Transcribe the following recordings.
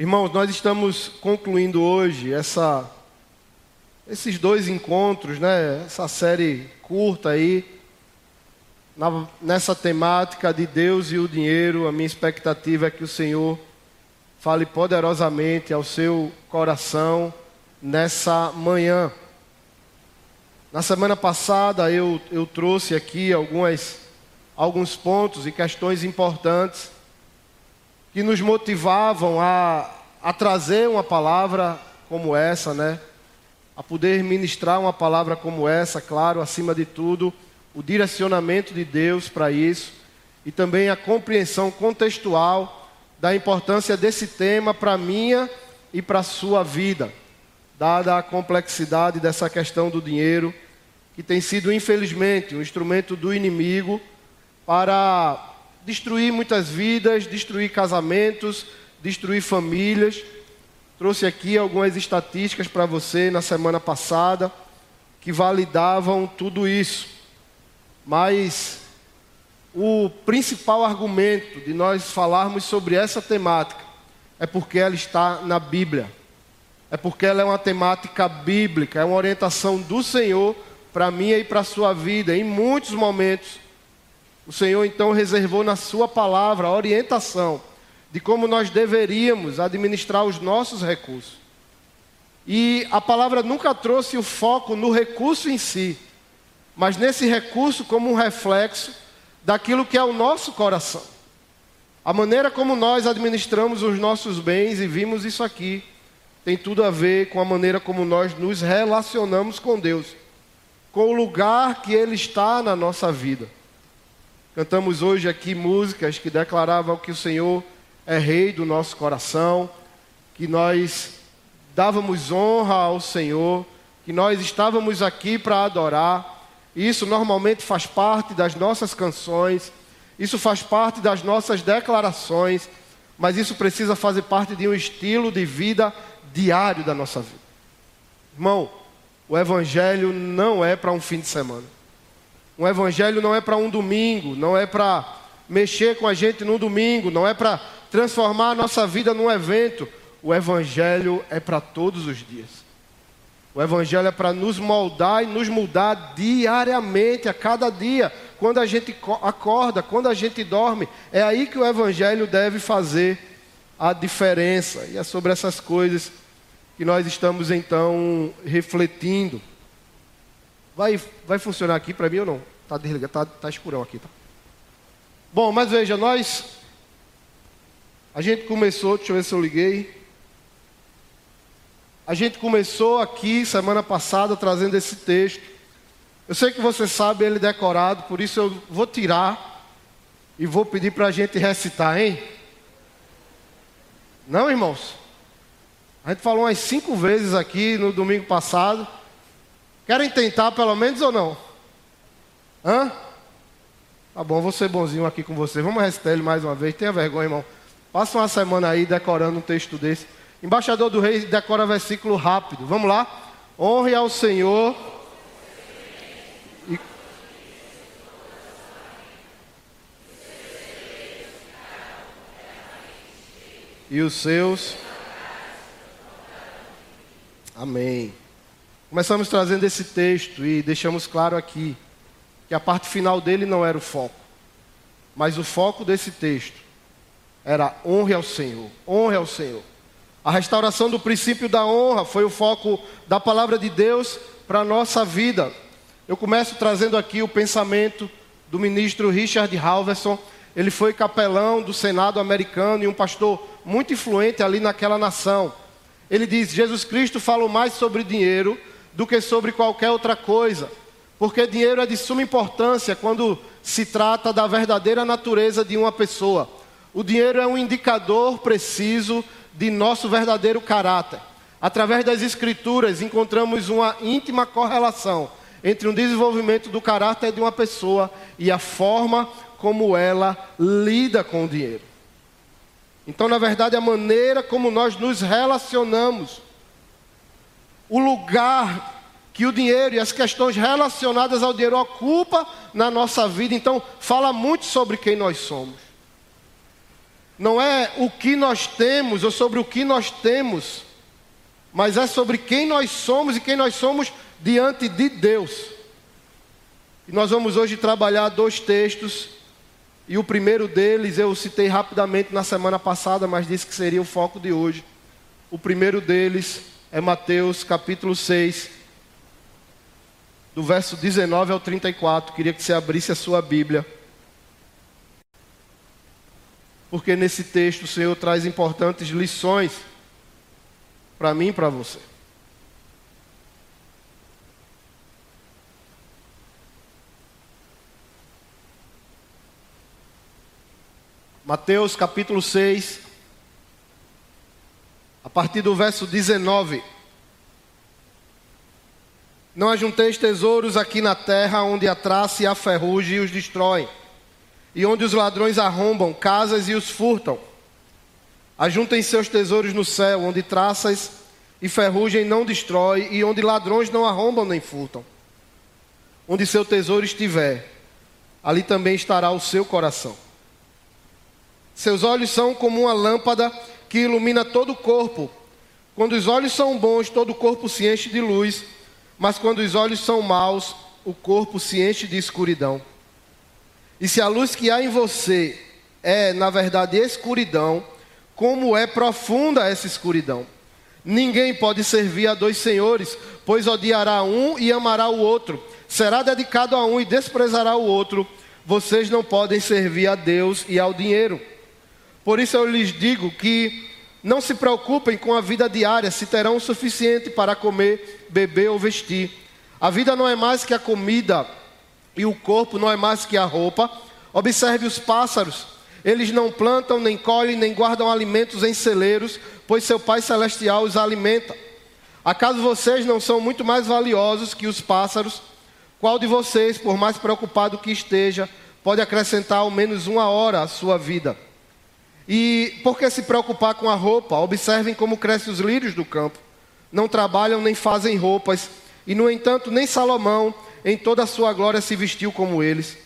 Irmãos, nós estamos concluindo hoje essa, esses dois encontros, né? essa série curta aí, na, nessa temática de Deus e o dinheiro. A minha expectativa é que o Senhor fale poderosamente ao seu coração nessa manhã. Na semana passada eu, eu trouxe aqui algumas, alguns pontos e questões importantes que nos motivavam a, a trazer uma palavra como essa, né? A poder ministrar uma palavra como essa, claro, acima de tudo, o direcionamento de Deus para isso e também a compreensão contextual da importância desse tema para minha e para sua vida, dada a complexidade dessa questão do dinheiro, que tem sido, infelizmente, um instrumento do inimigo para destruir muitas vidas, destruir casamentos, destruir famílias. Trouxe aqui algumas estatísticas para você na semana passada que validavam tudo isso. Mas o principal argumento de nós falarmos sobre essa temática é porque ela está na Bíblia. É porque ela é uma temática bíblica, é uma orientação do Senhor para mim e para a sua vida. Em muitos momentos, o Senhor então reservou na Sua palavra a orientação de como nós deveríamos administrar os nossos recursos. E a palavra nunca trouxe o foco no recurso em si, mas nesse recurso como um reflexo daquilo que é o nosso coração. A maneira como nós administramos os nossos bens, e vimos isso aqui, tem tudo a ver com a maneira como nós nos relacionamos com Deus, com o lugar que Ele está na nossa vida. Cantamos hoje aqui músicas que declaravam que o Senhor é rei do nosso coração, que nós dávamos honra ao Senhor, que nós estávamos aqui para adorar. Isso normalmente faz parte das nossas canções, isso faz parte das nossas declarações, mas isso precisa fazer parte de um estilo de vida diário da nossa vida. Irmão, o Evangelho não é para um fim de semana. Um evangelho não é para um domingo, não é para mexer com a gente num domingo, não é para transformar a nossa vida num evento. O evangelho é para todos os dias. O evangelho é para nos moldar e nos mudar diariamente, a cada dia, quando a gente acorda, quando a gente dorme. É aí que o evangelho deve fazer a diferença. E é sobre essas coisas que nós estamos então refletindo. Vai, vai funcionar aqui para mim ou não? Está desligado, está tá escurão aqui, tá? Bom, mas veja, nós. A gente começou, deixa eu ver se eu liguei. A gente começou aqui semana passada trazendo esse texto. Eu sei que você sabe ele decorado, por isso eu vou tirar e vou pedir para a gente recitar, hein? Não, irmãos? A gente falou umas cinco vezes aqui no domingo passado. Querem tentar pelo menos ou não? Hã? Tá bom, vou ser bonzinho aqui com você. Vamos recitar ele mais uma vez. Tenha vergonha, irmão. Passa uma semana aí decorando um texto desse. Embaixador do rei decora versículo rápido. Vamos lá? Honre ao Senhor. E... e os seus. Amém. Começamos trazendo esse texto e deixamos claro aqui que a parte final dele não era o foco, mas o foco desse texto era honre ao Senhor, honre ao Senhor. A restauração do princípio da honra foi o foco da palavra de Deus para a nossa vida. Eu começo trazendo aqui o pensamento do ministro Richard Halverson. Ele foi capelão do Senado americano e um pastor muito influente ali naquela nação. Ele diz: Jesus Cristo falou mais sobre dinheiro do que sobre qualquer outra coisa, porque dinheiro é de suma importância quando se trata da verdadeira natureza de uma pessoa. O dinheiro é um indicador preciso de nosso verdadeiro caráter. Através das Escrituras, encontramos uma íntima correlação entre o desenvolvimento do caráter de uma pessoa e a forma como ela lida com o dinheiro. Então, na verdade, a maneira como nós nos relacionamos o lugar que o dinheiro e as questões relacionadas ao dinheiro ocupa na nossa vida, então fala muito sobre quem nós somos. não é o que nós temos ou sobre o que nós temos, mas é sobre quem nós somos e quem nós somos diante de Deus. E nós vamos hoje trabalhar dois textos, e o primeiro deles eu citei rapidamente na semana passada, mas disse que seria o foco de hoje. O primeiro deles é Mateus capítulo 6, do verso 19 ao 34. Queria que você abrisse a sua Bíblia. Porque nesse texto o Senhor traz importantes lições para mim e para você. Mateus capítulo 6, a partir do verso 19. Não ajunteis tesouros aqui na terra, onde a traça e a ferrugem os destroem, e onde os ladrões arrombam casas e os furtam. Ajuntem seus tesouros no céu, onde traças e ferrugem não destrói, e onde ladrões não arrombam nem furtam. Onde seu tesouro estiver, ali também estará o seu coração. Seus olhos são como uma lâmpada que ilumina todo o corpo. Quando os olhos são bons, todo o corpo se enche de luz, mas quando os olhos são maus, o corpo se enche de escuridão. E se a luz que há em você é, na verdade, escuridão, como é profunda essa escuridão? Ninguém pode servir a dois senhores, pois odiará um e amará o outro, será dedicado a um e desprezará o outro. Vocês não podem servir a Deus e ao dinheiro. Por isso eu lhes digo que não se preocupem com a vida diária, se terão o suficiente para comer, beber ou vestir. A vida não é mais que a comida e o corpo não é mais que a roupa. Observe os pássaros. Eles não plantam, nem colhem, nem guardam alimentos em celeiros, pois seu Pai Celestial os alimenta. Acaso vocês não são muito mais valiosos que os pássaros? Qual de vocês, por mais preocupado que esteja, pode acrescentar ao menos uma hora à sua vida? E por que se preocupar com a roupa? Observem como crescem os lírios do campo. Não trabalham nem fazem roupas. E, no entanto, nem Salomão, em toda a sua glória, se vestiu como eles.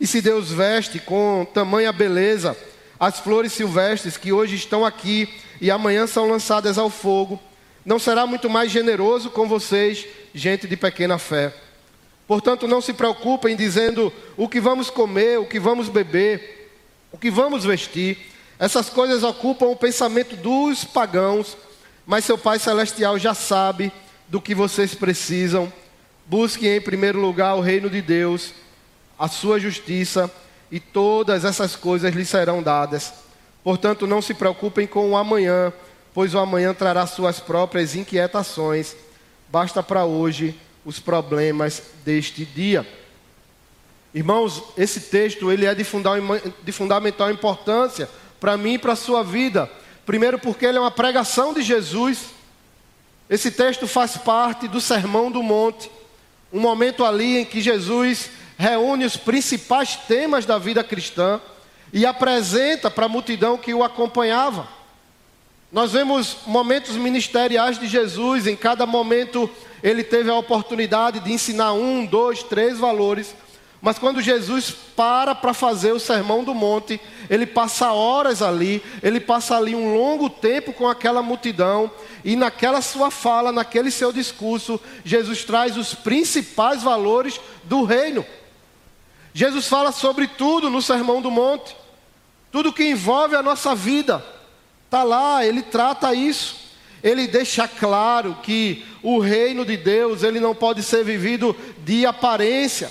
E se Deus veste com tamanha beleza as flores silvestres que hoje estão aqui e amanhã são lançadas ao fogo, não será muito mais generoso com vocês, gente de pequena fé. Portanto, não se preocupem dizendo o que vamos comer, o que vamos beber, o que vamos vestir essas coisas ocupam o pensamento dos pagãos, mas seu Pai Celestial já sabe do que vocês precisam. Busquem em primeiro lugar o reino de Deus, a sua justiça, e todas essas coisas lhes serão dadas. Portanto, não se preocupem com o amanhã, pois o amanhã trará suas próprias inquietações. Basta para hoje os problemas deste dia. Irmãos, esse texto ele é de fundamental importância para mim e para a sua vida. Primeiro, porque ele é uma pregação de Jesus. Esse texto faz parte do Sermão do Monte, um momento ali em que Jesus reúne os principais temas da vida cristã e apresenta para a multidão que o acompanhava. Nós vemos momentos ministeriais de Jesus, em cada momento ele teve a oportunidade de ensinar um, dois, três valores mas quando Jesus para para fazer o sermão do monte, ele passa horas ali, ele passa ali um longo tempo com aquela multidão, e naquela sua fala, naquele seu discurso, Jesus traz os principais valores do reino. Jesus fala sobre tudo no sermão do monte, tudo que envolve a nossa vida, está lá, ele trata isso. Ele deixa claro que o reino de Deus, ele não pode ser vivido de aparência.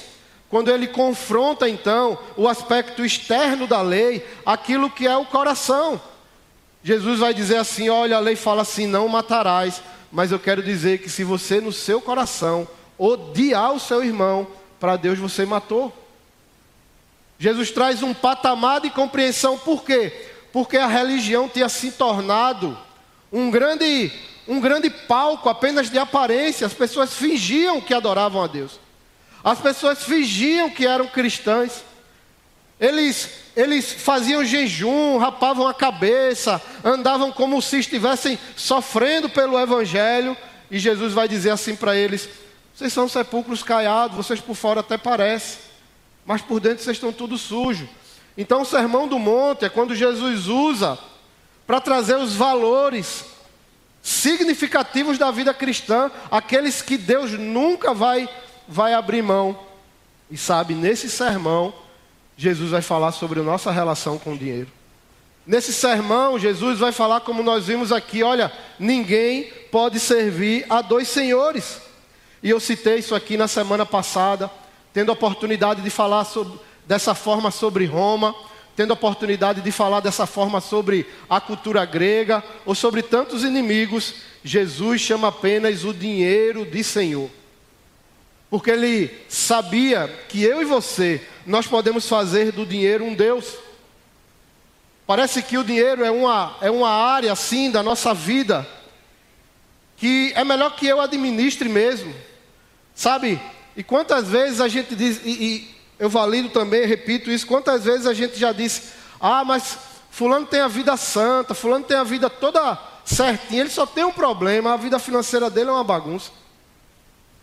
Quando ele confronta então o aspecto externo da lei, aquilo que é o coração. Jesus vai dizer assim: olha, a lei fala assim: não matarás. Mas eu quero dizer que se você no seu coração odiar o seu irmão, para Deus você matou. Jesus traz um patamar de compreensão, por quê? Porque a religião tinha se tornado um grande, um grande palco apenas de aparência, as pessoas fingiam que adoravam a Deus. As pessoas fingiam que eram cristãs. Eles, eles faziam jejum, rapavam a cabeça, andavam como se estivessem sofrendo pelo Evangelho. E Jesus vai dizer assim para eles: Vocês são sepulcros caiados, vocês por fora até parecem, mas por dentro vocês estão tudo sujo. Então, o sermão do monte é quando Jesus usa para trazer os valores significativos da vida cristã, aqueles que Deus nunca vai, vai abrir mão. E sabe, nesse sermão, Jesus vai falar sobre a nossa relação com o dinheiro. Nesse sermão, Jesus vai falar como nós vimos aqui: olha, ninguém pode servir a dois senhores. E eu citei isso aqui na semana passada, tendo a oportunidade de falar sobre, dessa forma sobre Roma, tendo a oportunidade de falar dessa forma sobre a cultura grega ou sobre tantos inimigos, Jesus chama apenas o dinheiro de Senhor. Porque ele sabia que eu e você, nós podemos fazer do dinheiro um Deus. Parece que o dinheiro é uma, é uma área assim da nossa vida que é melhor que eu administre mesmo. Sabe? E quantas vezes a gente diz, e, e eu valido também, repito isso, quantas vezes a gente já disse, ah, mas fulano tem a vida santa, fulano tem a vida toda certinha, ele só tem um problema, a vida financeira dele é uma bagunça.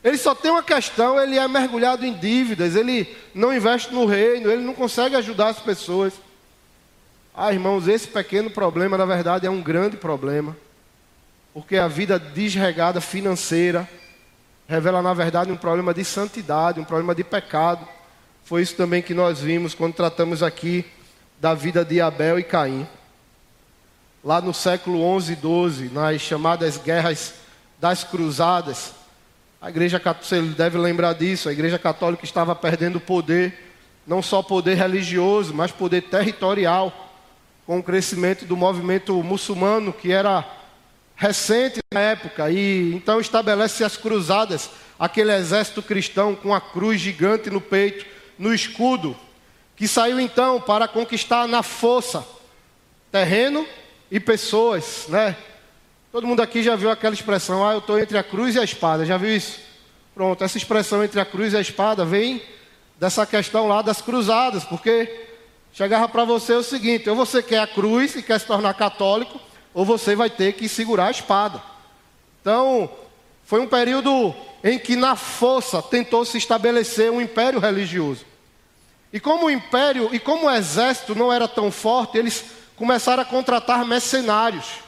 Ele só tem uma questão, ele é mergulhado em dívidas, ele não investe no reino, ele não consegue ajudar as pessoas. Ah, irmãos, esse pequeno problema, na verdade, é um grande problema. Porque a vida desregada financeira revela, na verdade, um problema de santidade, um problema de pecado. Foi isso também que nós vimos quando tratamos aqui da vida de Abel e Caim. Lá no século 11 e 12, nas chamadas guerras das cruzadas, a igreja você deve lembrar disso, a igreja católica estava perdendo poder, não só poder religioso, mas poder territorial, com o crescimento do movimento muçulmano, que era recente na época, e então estabelece as cruzadas, aquele exército cristão com a cruz gigante no peito, no escudo, que saiu então para conquistar na força terreno e pessoas, né? Todo mundo aqui já viu aquela expressão, ah, eu estou entre a cruz e a espada, já viu isso? Pronto, essa expressão entre a cruz e a espada vem dessa questão lá das cruzadas, porque chegava para você o seguinte: ou você quer a cruz e quer se tornar católico, ou você vai ter que segurar a espada. Então, foi um período em que na força tentou se estabelecer um império religioso. E como o império e como o exército não era tão forte, eles começaram a contratar mercenários.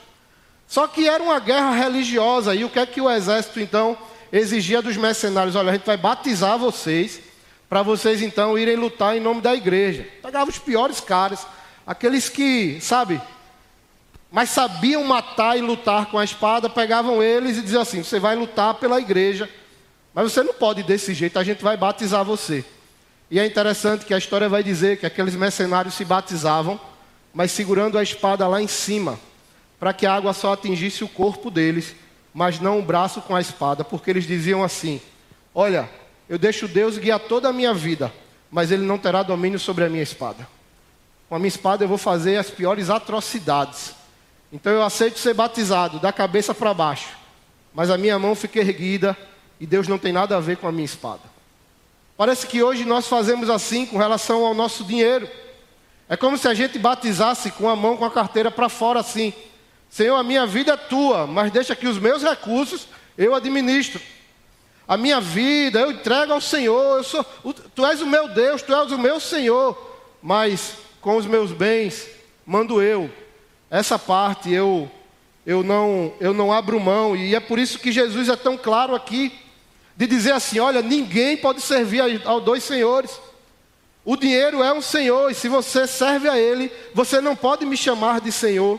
Só que era uma guerra religiosa, e o que é que o exército então exigia dos mercenários? Olha, a gente vai batizar vocês, para vocês então irem lutar em nome da igreja. Pegava os piores caras, aqueles que, sabe, mas sabiam matar e lutar com a espada, pegavam eles e diziam assim: você vai lutar pela igreja mas você não pode desse jeito, a gente vai batizar você. E é interessante que a história vai dizer que aqueles mercenários se batizavam, mas segurando a espada lá em cima, para que a água só atingisse o corpo deles, mas não o braço com a espada, porque eles diziam assim: Olha, eu deixo Deus guiar toda a minha vida, mas Ele não terá domínio sobre a minha espada. Com a minha espada eu vou fazer as piores atrocidades. Então eu aceito ser batizado, da cabeça para baixo, mas a minha mão fica erguida e Deus não tem nada a ver com a minha espada. Parece que hoje nós fazemos assim com relação ao nosso dinheiro. É como se a gente batizasse com a mão com a carteira para fora assim. Senhor, a minha vida é tua, mas deixa que os meus recursos eu administro. A minha vida eu entrego ao Senhor. Sou, tu és o meu Deus, tu és o meu Senhor. Mas com os meus bens mando eu. Essa parte eu eu não eu não abro mão e é por isso que Jesus é tão claro aqui de dizer assim: olha, ninguém pode servir a, dois senhores. O dinheiro é um senhor, e se você serve a ele, você não pode me chamar de senhor.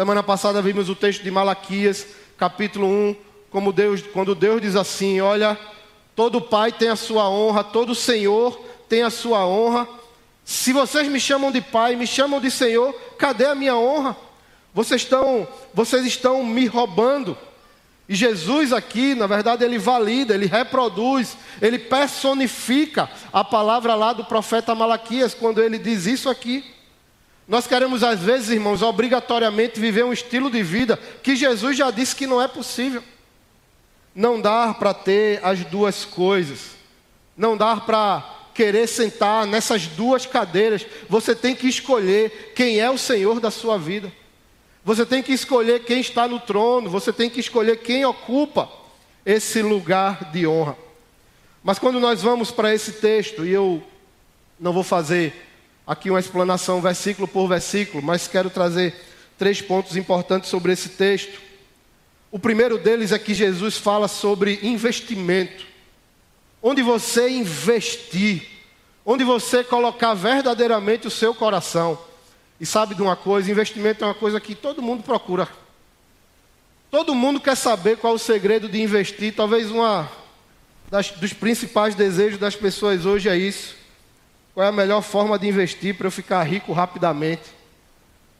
Semana passada vimos o texto de Malaquias, capítulo 1, como Deus, quando Deus diz assim: olha, todo pai tem a sua honra, todo senhor tem a sua honra. Se vocês me chamam de pai, me chamam de senhor, cadê a minha honra? Vocês estão, vocês estão me roubando. E Jesus aqui, na verdade, ele valida, ele reproduz, ele personifica a palavra lá do profeta Malaquias, quando ele diz isso aqui. Nós queremos, às vezes, irmãos, obrigatoriamente viver um estilo de vida que Jesus já disse que não é possível. Não dá para ter as duas coisas. Não dá para querer sentar nessas duas cadeiras. Você tem que escolher quem é o Senhor da sua vida. Você tem que escolher quem está no trono, você tem que escolher quem ocupa esse lugar de honra. Mas quando nós vamos para esse texto, e eu não vou fazer aqui uma explanação versículo por versículo, mas quero trazer três pontos importantes sobre esse texto. O primeiro deles é que Jesus fala sobre investimento. Onde você investir, onde você colocar verdadeiramente o seu coração. E sabe de uma coisa? Investimento é uma coisa que todo mundo procura. Todo mundo quer saber qual é o segredo de investir. Talvez das, dos principais desejos das pessoas hoje é isso. Qual é a melhor forma de investir para eu ficar rico rapidamente?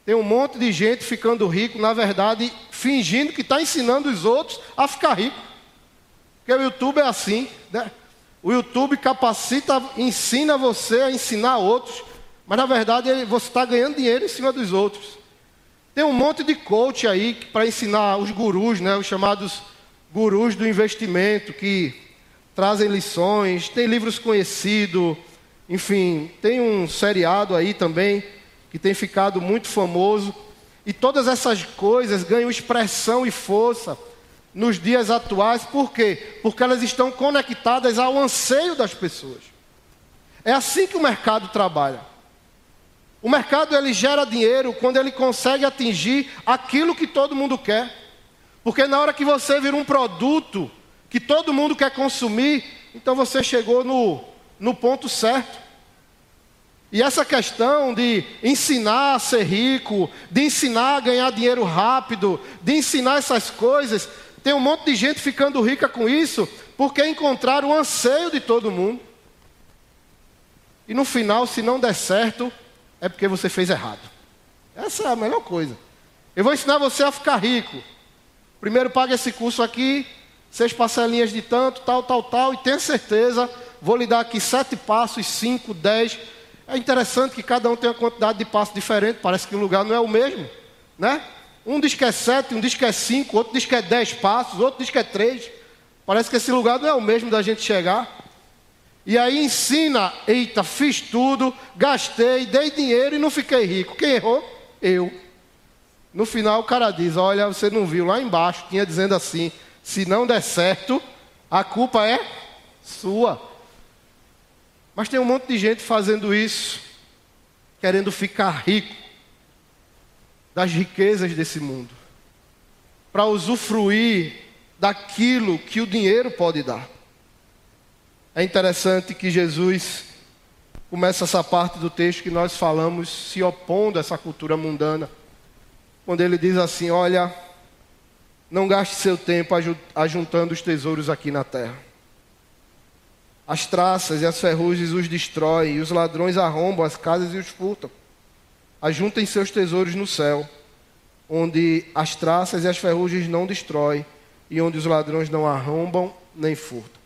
Tem um monte de gente ficando rico, na verdade, fingindo que está ensinando os outros a ficar rico. Porque o YouTube é assim, né? O YouTube capacita, ensina você a ensinar outros, mas na verdade você está ganhando dinheiro em cima dos outros. Tem um monte de coach aí para ensinar os gurus, né, os chamados gurus do investimento, que trazem lições, tem livros conhecidos, enfim, tem um seriado aí também que tem ficado muito famoso. E todas essas coisas ganham expressão e força nos dias atuais, por quê? Porque elas estão conectadas ao anseio das pessoas. É assim que o mercado trabalha. O mercado ele gera dinheiro quando ele consegue atingir aquilo que todo mundo quer. Porque na hora que você vira um produto que todo mundo quer consumir, então você chegou no, no ponto certo. E essa questão de ensinar a ser rico, de ensinar a ganhar dinheiro rápido, de ensinar essas coisas, tem um monte de gente ficando rica com isso, porque encontraram o anseio de todo mundo. E no final, se não der certo, é porque você fez errado. Essa é a melhor coisa. Eu vou ensinar você a ficar rico. Primeiro paga esse curso aqui, seis parcelinhas de tanto, tal, tal, tal, e tenha certeza, vou lhe dar aqui sete passos, cinco, dez. É interessante que cada um tem uma quantidade de passos diferente, parece que o lugar não é o mesmo, né? Um diz que é sete, um diz que é cinco, outro diz que é dez passos, outro diz que é três. Parece que esse lugar não é o mesmo da gente chegar. E aí ensina, eita, fiz tudo, gastei, dei dinheiro e não fiquei rico. Quem errou? Eu. No final o cara diz: Olha, você não viu lá embaixo, tinha dizendo assim: se não der certo, a culpa é sua. Mas tem um monte de gente fazendo isso, querendo ficar rico das riquezas desse mundo, para usufruir daquilo que o dinheiro pode dar. É interessante que Jesus começa essa parte do texto que nós falamos se opondo a essa cultura mundana, quando ele diz assim: Olha, não gaste seu tempo ajuntando os tesouros aqui na terra. As traças e as ferrugens os destroem, e os ladrões arrombam as casas e os furtam. Ajuntem seus tesouros no céu, onde as traças e as ferrugens não destroem, e onde os ladrões não arrombam nem furtam.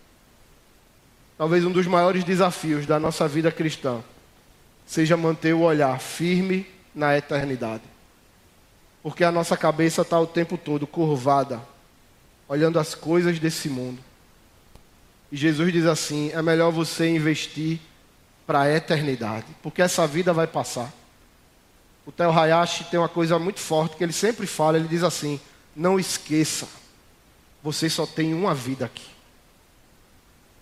Talvez um dos maiores desafios da nossa vida cristã seja manter o olhar firme na eternidade. Porque a nossa cabeça está o tempo todo curvada, olhando as coisas desse mundo. E Jesus diz assim: é melhor você investir para a eternidade, porque essa vida vai passar. O Theo Hayashi tem uma coisa muito forte que ele sempre fala, ele diz assim: "Não esqueça, você só tem uma vida aqui".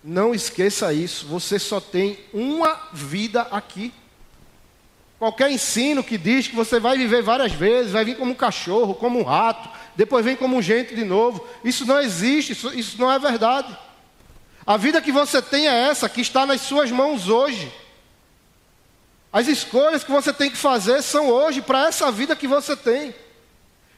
Não esqueça isso, você só tem uma vida aqui. Qualquer ensino que diz que você vai viver várias vezes, vai vir como um cachorro, como um rato, depois vem como um gente de novo, isso não existe, isso, isso não é verdade. A vida que você tem é essa, que está nas suas mãos hoje. As escolhas que você tem que fazer são hoje para essa vida que você tem.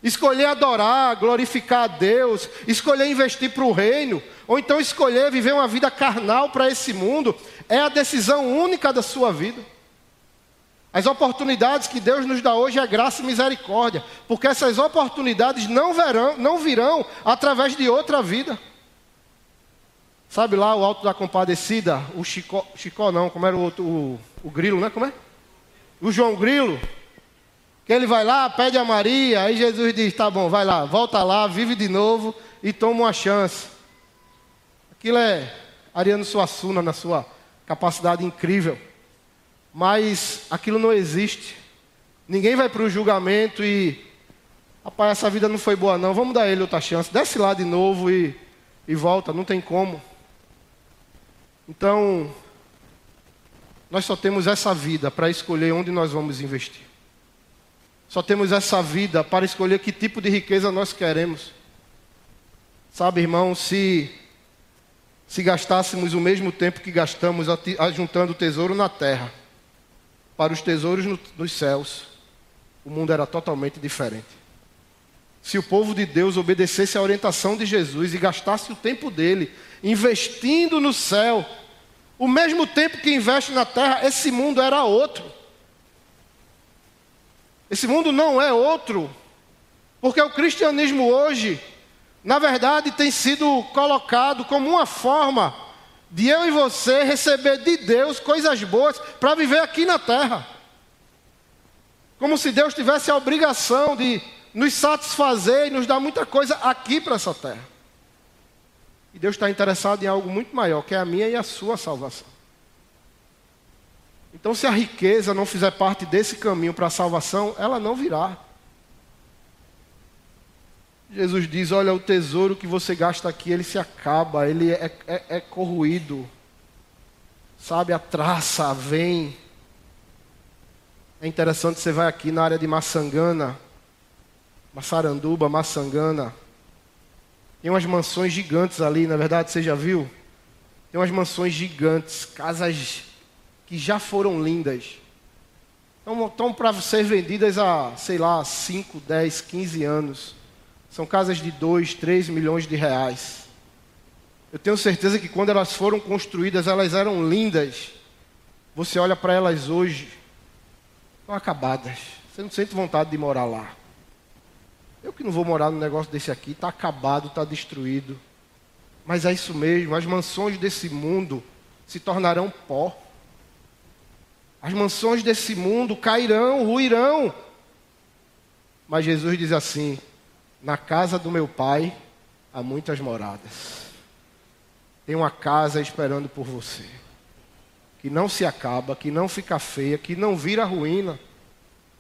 Escolher adorar, glorificar a Deus, escolher investir para o reino, ou então escolher viver uma vida carnal para esse mundo, é a decisão única da sua vida. As oportunidades que Deus nos dá hoje é graça e misericórdia, porque essas oportunidades não, verão, não virão através de outra vida. Sabe lá o Alto da Compadecida, o Chicó, Chicó não, como era o outro, o, o Grilo, né? Como é? o João Grilo, que ele vai lá, pede a Maria, aí Jesus diz: tá bom, vai lá, volta lá, vive de novo e toma uma chance. Aquilo é Ariano Suassuna na sua capacidade incrível. Mas aquilo não existe. Ninguém vai para o julgamento e. Rapaz, essa vida não foi boa, não. Vamos dar ele outra chance. Desce lá de novo e, e volta. Não tem como. Então, nós só temos essa vida para escolher onde nós vamos investir. Só temos essa vida para escolher que tipo de riqueza nós queremos. Sabe, irmão, se se gastássemos o mesmo tempo que gastamos ajuntando tesouro na terra para os tesouros no, nos céus, o mundo era totalmente diferente. Se o povo de Deus obedecesse à orientação de Jesus e gastasse o tempo dele investindo no céu, o mesmo tempo que investe na terra, esse mundo era outro. Esse mundo não é outro, porque o cristianismo hoje na verdade, tem sido colocado como uma forma de eu e você receber de Deus coisas boas para viver aqui na terra. Como se Deus tivesse a obrigação de nos satisfazer e nos dar muita coisa aqui para essa terra. E Deus está interessado em algo muito maior, que é a minha e a sua salvação. Então, se a riqueza não fizer parte desse caminho para a salvação, ela não virá. Jesus diz: Olha, o tesouro que você gasta aqui, ele se acaba, ele é, é, é. Sabe, a traça vem. É interessante, você vai aqui na área de Maçangana, Massaranduba, Maçangana. Tem umas mansões gigantes ali, na verdade, você já viu? Tem umas mansões gigantes, casas que já foram lindas. Estão, estão para ser vendidas há, sei lá, 5, 10, 15 anos. São casas de 2, 3 milhões de reais. Eu tenho certeza que quando elas foram construídas, elas eram lindas. Você olha para elas hoje, estão acabadas. Você não sente vontade de morar lá. Eu que não vou morar num negócio desse aqui, está acabado, está destruído. Mas é isso mesmo, as mansões desse mundo se tornarão pó. As mansões desse mundo cairão, ruirão. Mas Jesus diz assim: na casa do meu pai há muitas moradas. Tem uma casa esperando por você. Que não se acaba, que não fica feia, que não vira ruína.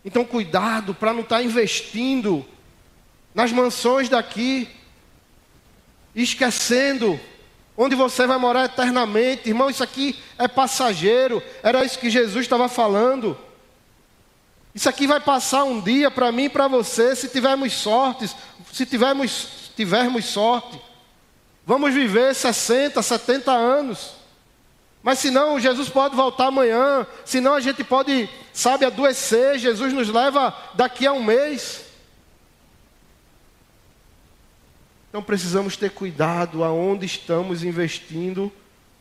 Então, cuidado para não estar tá investindo nas mansões daqui, esquecendo onde você vai morar eternamente. Irmão, isso aqui é passageiro. Era isso que Jesus estava falando. Isso aqui vai passar um dia para mim e para você, se tivermos sorte, se tivermos, tivermos sorte. Vamos viver 60, 70 anos. Mas se não, Jesus pode voltar amanhã. Se não, a gente pode, sabe, adoecer. Jesus nos leva daqui a um mês. Então precisamos ter cuidado aonde estamos investindo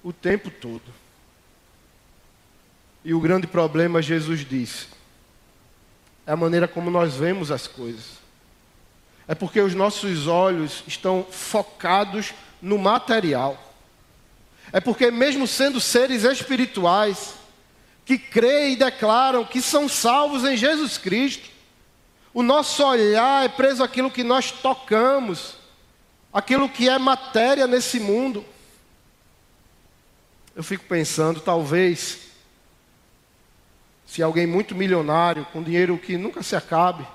o tempo todo. E o grande problema, Jesus disse, é a maneira como nós vemos as coisas. É porque os nossos olhos estão focados no material. É porque, mesmo sendo seres espirituais, que creem e declaram que são salvos em Jesus Cristo, o nosso olhar é preso àquilo que nós tocamos, aquilo que é matéria nesse mundo. Eu fico pensando, talvez, se alguém muito milionário, com dinheiro que nunca se acabe,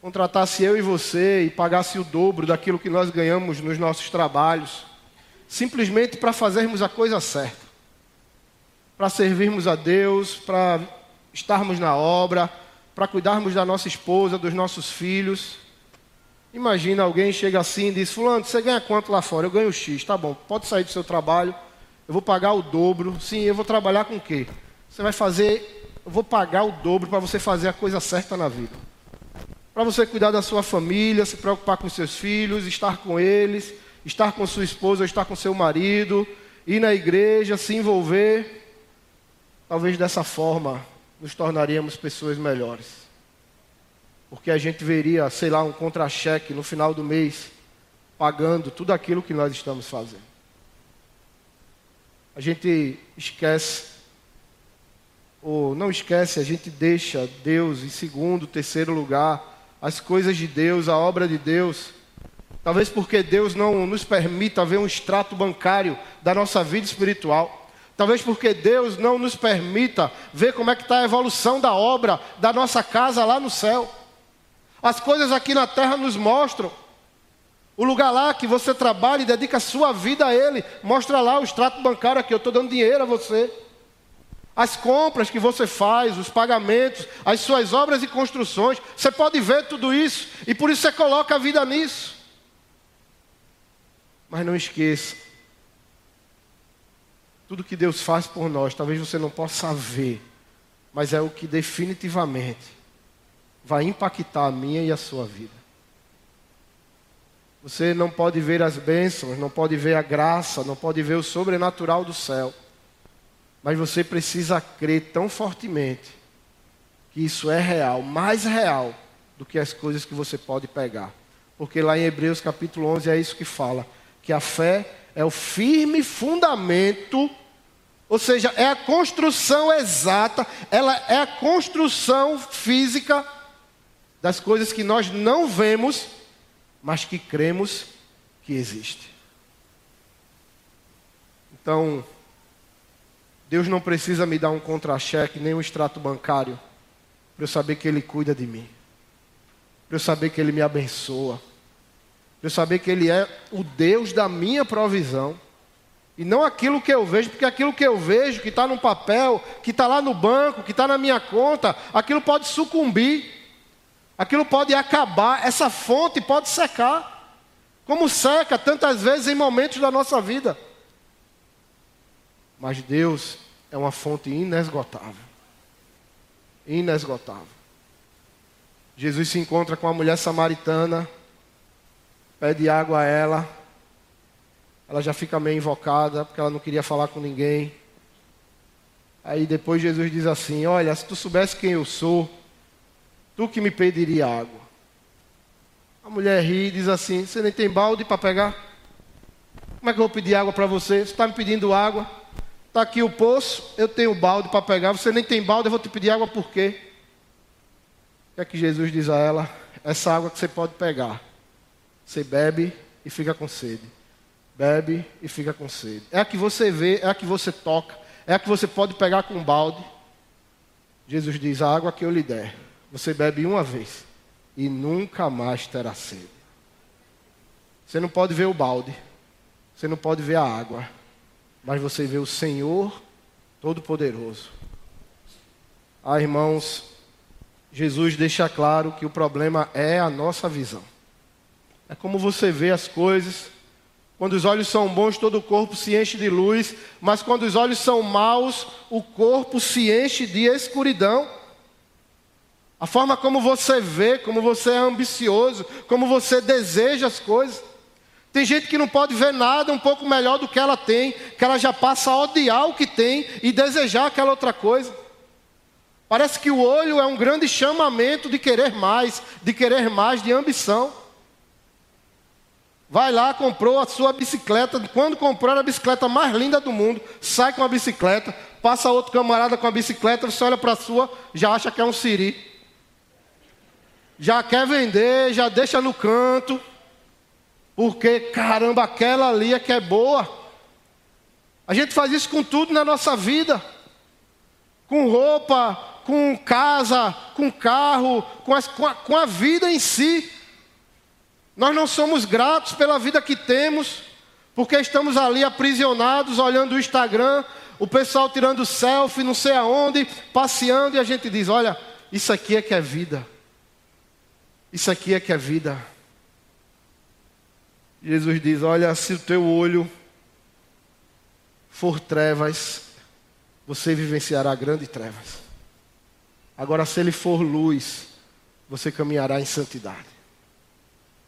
contratasse eu e você e pagasse o dobro daquilo que nós ganhamos nos nossos trabalhos, simplesmente para fazermos a coisa certa, para servirmos a Deus, para estarmos na obra, para cuidarmos da nossa esposa, dos nossos filhos. Imagina alguém chega assim e diz: Fulano, você ganha quanto lá fora? Eu ganho X, tá bom, pode sair do seu trabalho, eu vou pagar o dobro. Sim, eu vou trabalhar com o quê? Você vai fazer, eu vou pagar o dobro para você fazer a coisa certa na vida. Para você cuidar da sua família, se preocupar com seus filhos, estar com eles, estar com sua esposa, estar com seu marido, ir na igreja, se envolver. Talvez dessa forma nos tornaríamos pessoas melhores. Porque a gente veria, sei lá, um contra-cheque no final do mês, pagando tudo aquilo que nós estamos fazendo. A gente esquece ou não esquece, a gente deixa Deus em segundo, terceiro lugar, as coisas de Deus, a obra de Deus. Talvez porque Deus não nos permita ver um extrato bancário da nossa vida espiritual. Talvez porque Deus não nos permita ver como é que está a evolução da obra da nossa casa lá no céu. As coisas aqui na terra nos mostram. O lugar lá que você trabalha e dedica a sua vida a Ele, mostra lá o extrato bancário aqui, eu estou dando dinheiro a você. as compras que você faz, os pagamentos, as suas obras e construções. Você pode ver tudo isso e por isso você coloca a vida nisso. Mas não esqueça, tudo que Deus faz por nós, talvez você não possa ver, mas é o que definitivamente vai impactar a minha e a sua vida. Você não pode ver as bênçãos, não pode ver a graça, não pode ver o sobrenatural do céu. Mas você precisa crer tão fortemente que isso é real, mais real do que as coisas que você pode pegar. Porque lá em Hebreus capítulo 11 é isso que fala, que a fé é o firme fundamento, ou seja, é a construção exata, ela é a construção física das coisas que nós não vemos, mas que cremos que existe. Então, Deus não precisa me dar um contra-cheque, nem um extrato bancário, para eu saber que Ele cuida de mim, para eu saber que Ele me abençoa, para eu saber que Ele é o Deus da minha provisão. E não aquilo que eu vejo, porque aquilo que eu vejo, que está no papel, que está lá no banco, que está na minha conta, aquilo pode sucumbir, aquilo pode acabar, essa fonte pode secar, como seca tantas vezes em momentos da nossa vida. Mas Deus é uma fonte inesgotável. Inesgotável. Jesus se encontra com a mulher samaritana, pede água a ela. Ela já fica meio invocada, porque ela não queria falar com ninguém. Aí depois Jesus diz assim: Olha, se tu soubesse quem eu sou, tu que me pediria água. A mulher ri e diz assim: Você nem tem balde para pegar? Como é que eu vou pedir água para você? Você está me pedindo água? Está aqui o poço, eu tenho balde para pegar. Você nem tem balde, eu vou te pedir água por quê? O que é que Jesus diz a ela? Essa água que você pode pegar. Você bebe e fica com sede. Bebe e fica com sede. É a que você vê, é a que você toca, é a que você pode pegar com balde. Jesus diz: A água que eu lhe der, você bebe uma vez e nunca mais terá sede. Você não pode ver o balde, você não pode ver a água, mas você vê o Senhor Todo-Poderoso. Ah, irmãos, Jesus deixa claro que o problema é a nossa visão. É como você vê as coisas. Quando os olhos são bons, todo o corpo se enche de luz, mas quando os olhos são maus, o corpo se enche de escuridão. A forma como você vê, como você é ambicioso, como você deseja as coisas. Tem gente que não pode ver nada um pouco melhor do que ela tem, que ela já passa a odiar o que tem e desejar aquela outra coisa. Parece que o olho é um grande chamamento de querer mais, de querer mais, de ambição. Vai lá, comprou a sua bicicleta. Quando comprou a bicicleta mais linda do mundo, sai com a bicicleta, passa outro camarada com a bicicleta, você olha para a sua, já acha que é um siri. Já quer vender, já deixa no canto. Porque, caramba, aquela ali é que é boa. A gente faz isso com tudo na nossa vida. Com roupa, com casa, com carro, com, as, com, a, com a vida em si. Nós não somos gratos pela vida que temos, porque estamos ali aprisionados, olhando o Instagram, o pessoal tirando selfie, não sei aonde, passeando, e a gente diz: olha, isso aqui é que é vida. Isso aqui é que é vida. Jesus diz: Olha, se o teu olho for trevas, você vivenciará grandes trevas. Agora, se ele for luz, você caminhará em santidade.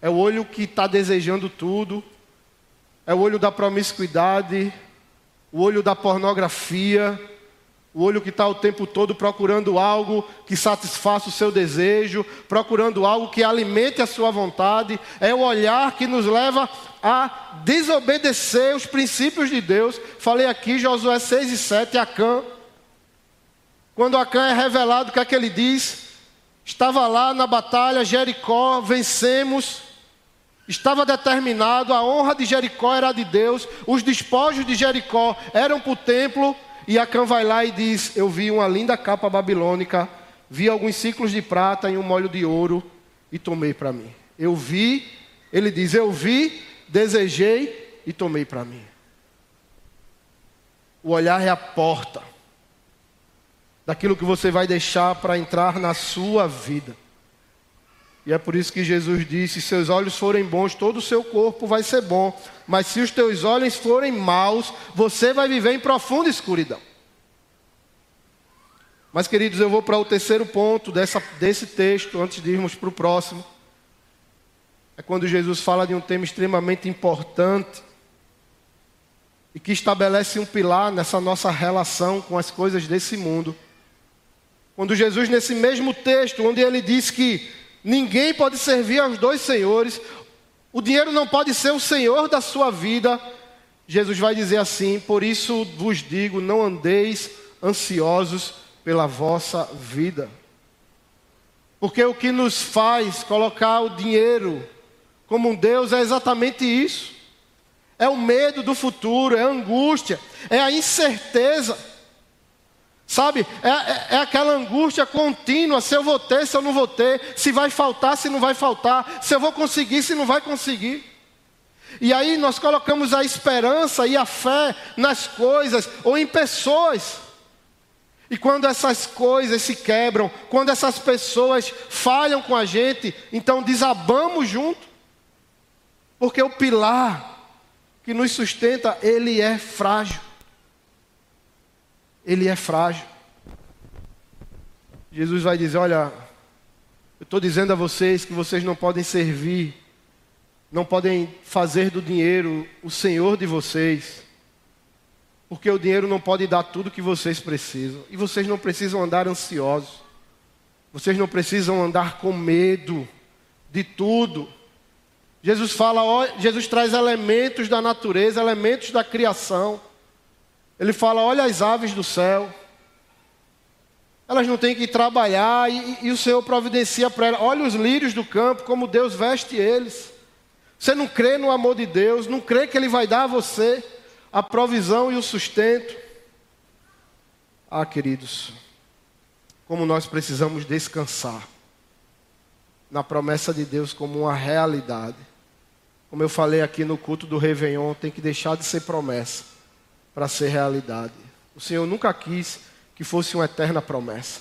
É o olho que está desejando tudo, é o olho da promiscuidade, o olho da pornografia, o olho que está o tempo todo procurando algo que satisfaça o seu desejo, procurando algo que alimente a sua vontade. É o olhar que nos leva a desobedecer os princípios de Deus. Falei aqui, Josué 6 e 7, Acã. Quando Acã é revelado, o que é que ele diz? Estava lá na batalha, Jericó, vencemos. Estava determinado, a honra de Jericó era de Deus, os despojos de Jericó eram para o templo, e Acã vai lá e diz: Eu vi uma linda capa babilônica, vi alguns ciclos de prata e um molho de ouro e tomei para mim. Eu vi, ele diz: Eu vi, desejei e tomei para mim. O olhar é a porta. daquilo que você vai deixar para entrar na sua vida. E é por isso que Jesus disse: se seus olhos forem bons, todo o seu corpo vai ser bom. Mas se os teus olhos forem maus, você vai viver em profunda escuridão. Mas, queridos, eu vou para o terceiro ponto dessa, desse texto, antes de irmos para o próximo. É quando Jesus fala de um tema extremamente importante e que estabelece um pilar nessa nossa relação com as coisas desse mundo. Quando Jesus, nesse mesmo texto, onde ele diz que ninguém pode servir aos dois senhores, o dinheiro não pode ser o senhor da sua vida, Jesus vai dizer assim: Por isso vos digo, não andeis ansiosos pela vossa vida. Porque o que nos faz colocar o dinheiro como um Deus é exatamente isso. É o medo do futuro, é a angústia, é a incerteza. Sabe, é, é, é, aquela angústia contínua: se eu vou ter, se eu não vou ter, se vai faltar, se não vai faltar, se eu vou conseguir, se não vai conseguir. E aí nós colocamos a esperança e a fé nas coisas ou em pessoas. E quando essas coisas se quebram, quando essas pessoas falham com a gente, então desabamos junto. Porque o pilar que nos sustenta, ele é frágil. Ele é frágil. Jesus vai dizer: Olha, eu estou dizendo a vocês que vocês não podem servir, não podem fazer do dinheiro o senhor de vocês, porque o dinheiro não pode dar tudo que vocês precisam, e vocês não precisam andar ansiosos, vocês não precisam andar com medo de tudo. Jesus fala, Jesus traz elementos da natureza, elementos da criação. Ele fala: olha as aves do céu. Elas não têm que trabalhar e, e o Senhor providencia para elas. Olha os lírios do campo, como Deus veste eles. Você não crê no amor de Deus, não crê que Ele vai dar a você a provisão e o sustento. Ah, queridos, como nós precisamos descansar na promessa de Deus como uma realidade. Como eu falei aqui no culto do Réveillon, tem que deixar de ser promessa para ser realidade. O Senhor nunca quis que fosse uma eterna promessa.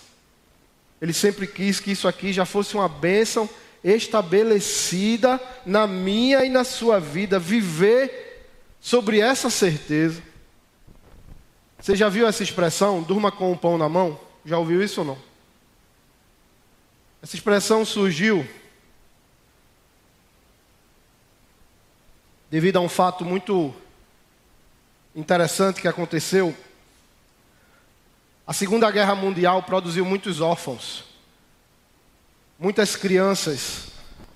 Ele sempre quis que isso aqui já fosse uma bênção estabelecida na minha e na sua vida, viver sobre essa certeza. Você já viu essa expressão, durma com o pão na mão? Já ouviu isso ou não? Essa expressão surgiu devido a um fato muito interessante que aconteceu. A Segunda Guerra Mundial produziu muitos órfãos. Muitas crianças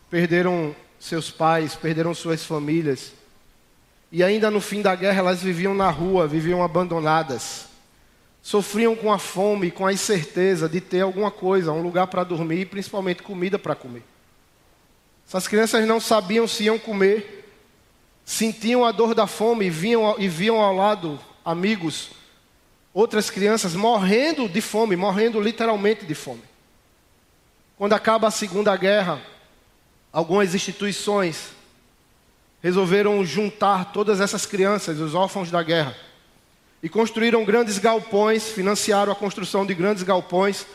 perderam seus pais, perderam suas famílias. E ainda no fim da guerra elas viviam na rua, viviam abandonadas. Sofriam com a fome, com a incerteza de ter alguma coisa, um lugar para dormir e principalmente comida para comer. Essas crianças não sabiam se iam comer, sentiam a dor da fome e, vinham, e viam ao lado amigos, outras crianças morrendo de fome, morrendo literalmente de fome. Quando acaba a Segunda Guerra, algumas instituições resolveram juntar todas essas crianças, os órfãos da guerra, e construíram grandes galpões, financiaram a construção de grandes galpões,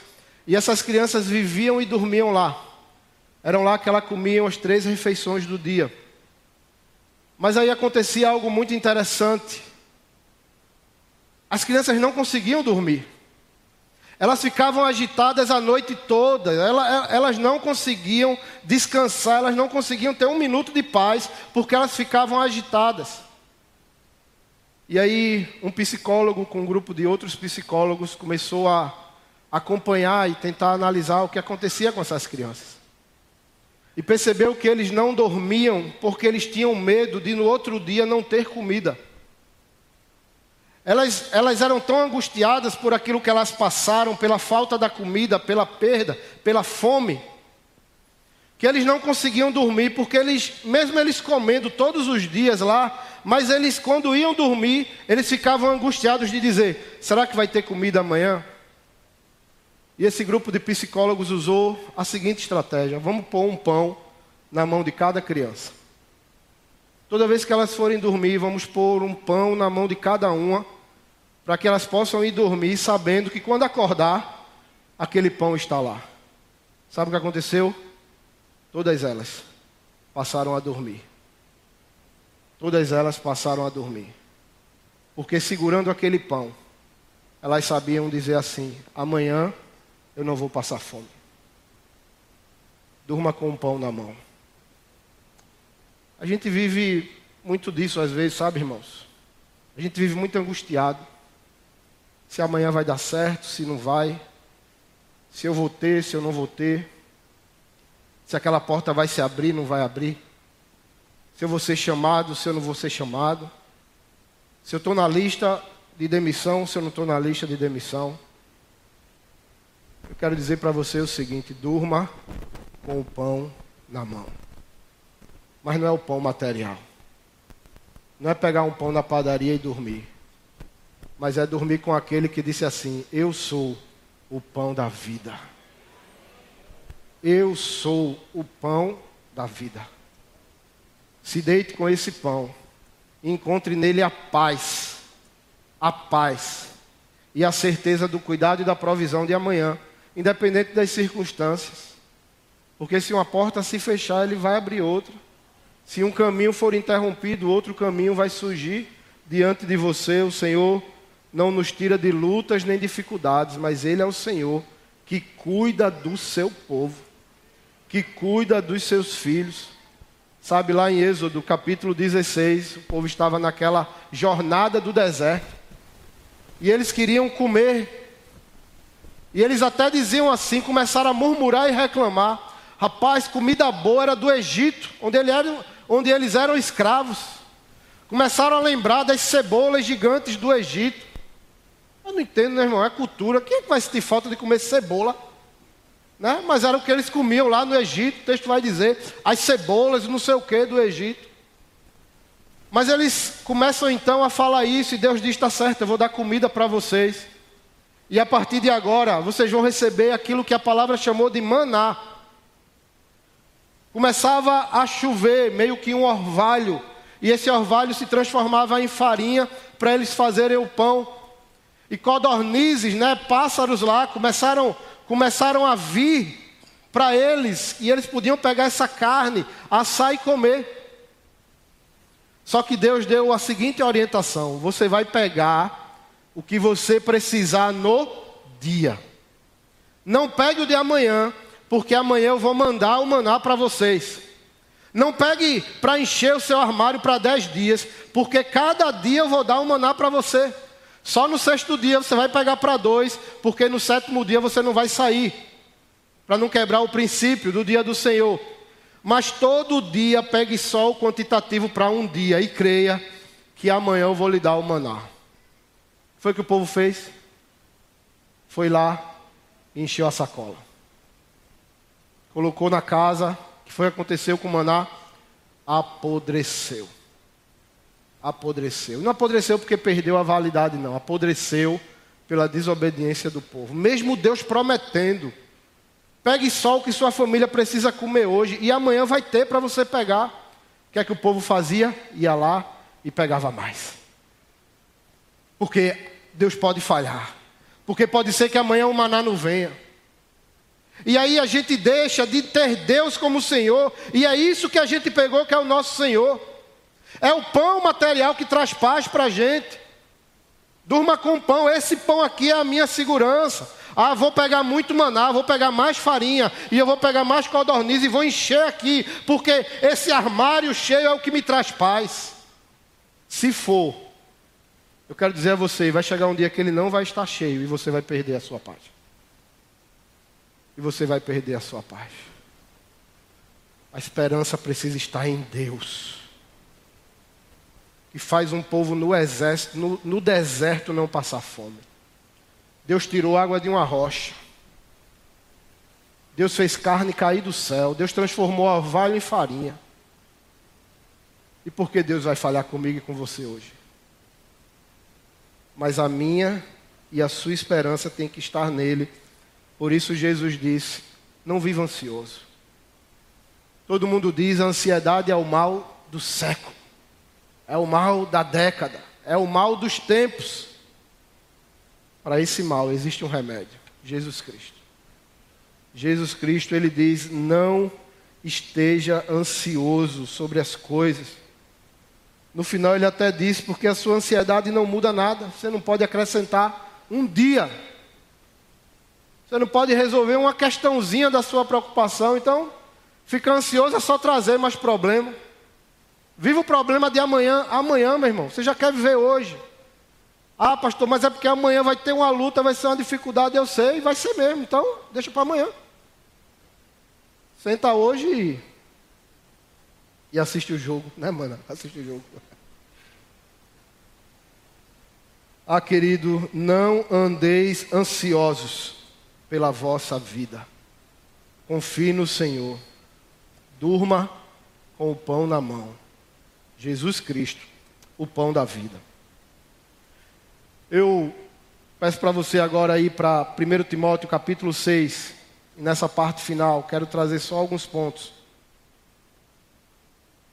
e essas crianças viviam e dormiam lá. Eram lá que elas comiam as três refeições do dia. Mas aí acontecia algo muito interessante. As crianças não conseguiam dormir. Elas ficavam agitadas a noite toda, elas não conseguiam descansar, elas não conseguiam ter um minuto de paz, porque elas ficavam agitadas. E aí, um psicólogo, com um grupo de outros psicólogos, começou a acompanhar e tentar analisar o que acontecia com essas crianças. E percebeu que eles não dormiam porque eles tinham medo de no outro dia não ter comida. Elas, elas eram tão angustiadas por aquilo que elas passaram, pela falta da comida, pela perda, pela fome, que eles não conseguiam dormir, porque eles, mesmo eles comendo todos os dias lá, mas eles, quando iam dormir, eles ficavam angustiados de dizer: será que vai ter comida amanhã? E esse grupo de psicólogos usou a seguinte estratégia: vamos pôr um pão na mão de cada criança. Toda vez que elas forem dormir, vamos pôr um pão na mão de cada uma, para que elas possam ir dormir sabendo que quando acordar, aquele pão está lá. Sabe o que aconteceu? Todas elas passaram a dormir. Todas elas passaram a dormir. Porque segurando aquele pão, elas sabiam dizer assim: amanhã eu não vou passar fome. Durma com um pão na mão. A gente vive muito disso às vezes, sabe, irmãos? A gente vive muito angustiado. Se amanhã vai dar certo, se não vai. Se eu vou ter, se eu não vou ter. Se aquela porta vai se abrir, não vai abrir. Se eu vou ser chamado, se eu não vou ser chamado. Se eu estou na lista de demissão, se eu não estou na lista de demissão. Eu quero dizer para você o seguinte: durma com o pão na mão. Mas não é o pão material. Não é pegar um pão na padaria e dormir. Mas é dormir com aquele que disse assim: Eu sou o pão da vida. Eu sou o pão da vida. Se deite com esse pão e encontre nele a paz, a paz e a certeza do cuidado e da provisão de amanhã, independente das circunstâncias. Porque se uma porta se fechar, ele vai abrir outra. Se um caminho for interrompido, outro caminho vai surgir diante de você. O Senhor não nos tira de lutas nem dificuldades, mas Ele é o Senhor que cuida do seu povo, que cuida dos seus filhos. Sabe lá em Êxodo, capítulo 16, o povo estava naquela jornada do deserto. E eles queriam comer. E eles até diziam assim, começaram a murmurar e reclamar. Rapaz, comida boa era do Egito, onde, ele era, onde eles eram escravos. Começaram a lembrar das cebolas gigantes do Egito. Eu não entendo, meu irmão, é cultura. Quem é vai sentir falta de comer cebola? Né? Mas era o que eles comiam lá no Egito. O texto vai dizer as cebolas, não sei o que do Egito. Mas eles começam então a falar isso e Deus diz: está certo, eu vou dar comida para vocês. E a partir de agora, vocês vão receber aquilo que a palavra chamou de maná. Começava a chover, meio que um orvalho, e esse orvalho se transformava em farinha para eles fazerem o pão. E codornizes, né, pássaros lá, começaram, começaram a vir para eles, e eles podiam pegar essa carne, assar e comer. Só que Deus deu a seguinte orientação: você vai pegar o que você precisar no dia. Não pegue o de amanhã, porque amanhã eu vou mandar o maná para vocês. Não pegue para encher o seu armário para dez dias, porque cada dia eu vou dar um maná para você. Só no sexto dia você vai pegar para dois, porque no sétimo dia você não vai sair, para não quebrar o princípio do dia do Senhor. Mas todo dia pegue só o quantitativo para um dia e creia que amanhã eu vou lhe dar o maná. Foi o que o povo fez? Foi lá e encheu a sacola colocou na casa, o que foi aconteceu com o maná? Apodreceu. Apodreceu. Não apodreceu porque perdeu a validade, não. Apodreceu pela desobediência do povo. Mesmo Deus prometendo, pegue só o que sua família precisa comer hoje e amanhã vai ter para você pegar. O que é que o povo fazia? Ia lá e pegava mais. Porque Deus pode falhar. Porque pode ser que amanhã o maná não venha. E aí a gente deixa de ter Deus como Senhor, e é isso que a gente pegou, que é o nosso Senhor. É o pão material que traz paz para a gente. Durma com pão, esse pão aqui é a minha segurança. Ah, vou pegar muito maná, vou pegar mais farinha, e eu vou pegar mais codorniz e vou encher aqui, porque esse armário cheio é o que me traz paz. Se for, eu quero dizer a você, vai chegar um dia que ele não vai estar cheio e você vai perder a sua paz e você vai perder a sua paz. A esperança precisa estar em Deus. Que faz um povo no exército, no, no deserto não passar fome. Deus tirou água de uma rocha. Deus fez carne cair do céu. Deus transformou orvalho em farinha. E por que Deus vai falhar comigo e com você hoje? Mas a minha e a sua esperança tem que estar nele por isso Jesus disse: não viva ansioso. Todo mundo diz a ansiedade é o mal do século, é o mal da década, é o mal dos tempos. Para esse mal existe um remédio: Jesus Cristo. Jesus Cristo, ele diz: não esteja ansioso sobre as coisas. No final, ele até diz: porque a sua ansiedade não muda nada, você não pode acrescentar um dia. Você não pode resolver uma questãozinha da sua preocupação, então, ficar ansioso é só trazer mais problema. Viva o problema de amanhã, amanhã, meu irmão. Você já quer viver hoje. Ah, pastor, mas é porque amanhã vai ter uma luta, vai ser uma dificuldade, eu sei, vai ser mesmo. Então, deixa para amanhã. Senta hoje e, e assiste o jogo, né, mano? Assiste o jogo. Ah, querido, não andeis ansiosos pela vossa vida. Confie no Senhor. Durma com o pão na mão. Jesus Cristo, o pão da vida. Eu peço para você agora ir para 1 Timóteo capítulo 6, e nessa parte final, quero trazer só alguns pontos.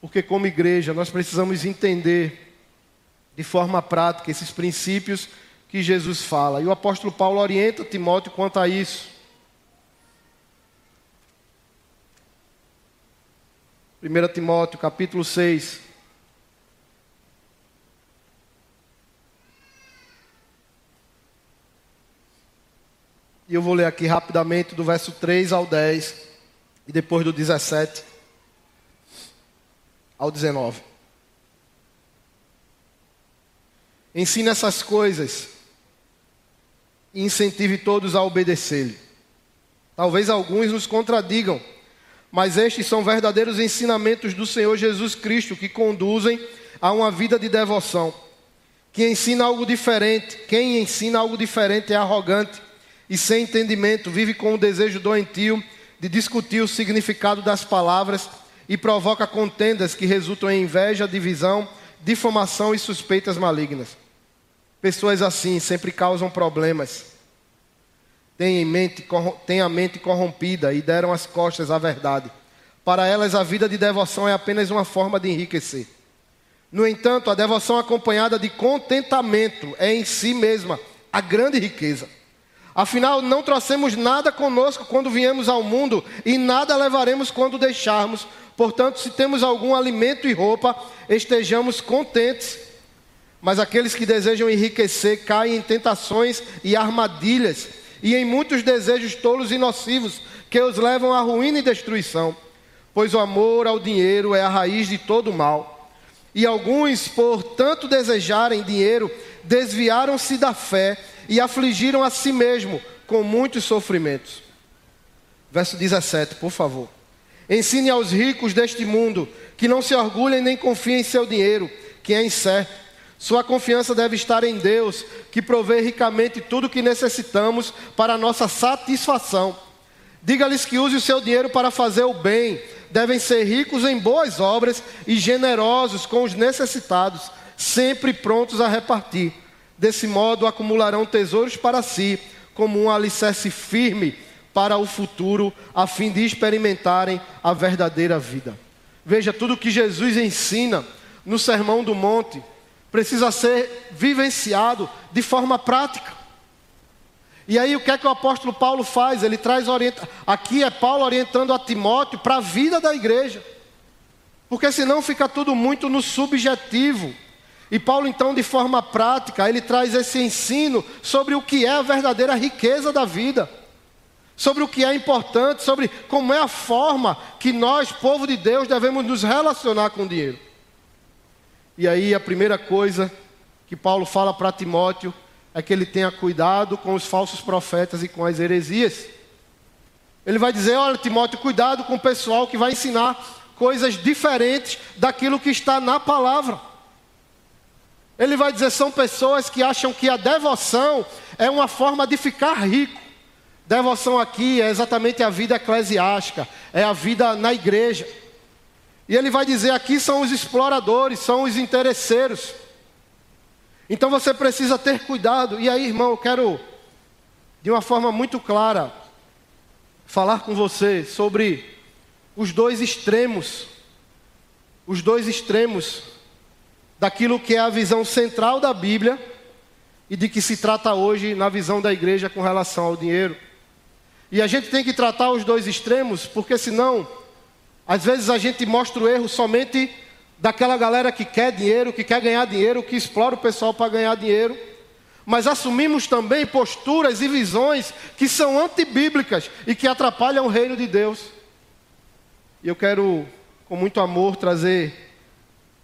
Porque, como igreja, nós precisamos entender de forma prática esses princípios que Jesus fala. E o apóstolo Paulo orienta Timóteo quanto a isso. 1 Timóteo capítulo 6. E eu vou ler aqui rapidamente do verso 3 ao 10 e depois do 17 ao 19. Ensine essas coisas e incentive todos a obedecer-lhe. Talvez alguns nos contradigam, mas estes são verdadeiros ensinamentos do Senhor Jesus Cristo que conduzem a uma vida de devoção. Que ensina algo diferente, quem ensina algo diferente é arrogante e sem entendimento, vive com o desejo doentio de discutir o significado das palavras e provoca contendas que resultam em inveja, divisão, difamação e suspeitas malignas. Pessoas assim sempre causam problemas. Têm, mente, têm a mente corrompida e deram as costas à verdade. Para elas, a vida de devoção é apenas uma forma de enriquecer. No entanto, a devoção acompanhada de contentamento é em si mesma a grande riqueza. Afinal, não trouxemos nada conosco quando viemos ao mundo e nada levaremos quando deixarmos. Portanto, se temos algum alimento e roupa, estejamos contentes. Mas aqueles que desejam enriquecer caem em tentações e armadilhas e em muitos desejos tolos e nocivos que os levam à ruína e destruição. Pois o amor ao dinheiro é a raiz de todo mal. E alguns, por tanto desejarem dinheiro, desviaram-se da fé e afligiram a si mesmo com muitos sofrimentos. Verso 17, por favor. Ensine aos ricos deste mundo que não se orgulhem nem confiem em seu dinheiro, que é incerto. Sua confiança deve estar em Deus, que provê ricamente tudo o que necessitamos para a nossa satisfação. Diga-lhes que use o seu dinheiro para fazer o bem, devem ser ricos em boas obras e generosos com os necessitados, sempre prontos a repartir Desse modo, acumularão tesouros para si, como um alicerce firme para o futuro, a fim de experimentarem a verdadeira vida. Veja, tudo que Jesus ensina no Sermão do Monte precisa ser vivenciado de forma prática. E aí, o que é que o apóstolo Paulo faz? Ele traz orienta... Aqui é Paulo orientando a Timóteo para a vida da igreja. Porque senão fica tudo muito no subjetivo. E Paulo, então, de forma prática, ele traz esse ensino sobre o que é a verdadeira riqueza da vida, sobre o que é importante, sobre como é a forma que nós, povo de Deus, devemos nos relacionar com o dinheiro. E aí, a primeira coisa que Paulo fala para Timóteo é que ele tenha cuidado com os falsos profetas e com as heresias. Ele vai dizer: olha, Timóteo, cuidado com o pessoal que vai ensinar coisas diferentes daquilo que está na palavra. Ele vai dizer: são pessoas que acham que a devoção é uma forma de ficar rico. Devoção aqui é exatamente a vida eclesiástica, é a vida na igreja. E ele vai dizer: aqui são os exploradores, são os interesseiros. Então você precisa ter cuidado. E aí, irmão, eu quero, de uma forma muito clara, falar com você sobre os dois extremos. Os dois extremos daquilo que é a visão central da Bíblia e de que se trata hoje na visão da igreja com relação ao dinheiro. E a gente tem que tratar os dois extremos, porque senão, às vezes a gente mostra o erro somente daquela galera que quer dinheiro, que quer ganhar dinheiro, que explora o pessoal para ganhar dinheiro. Mas assumimos também posturas e visões que são antibíblicas e que atrapalham o reino de Deus. E eu quero, com muito amor, trazer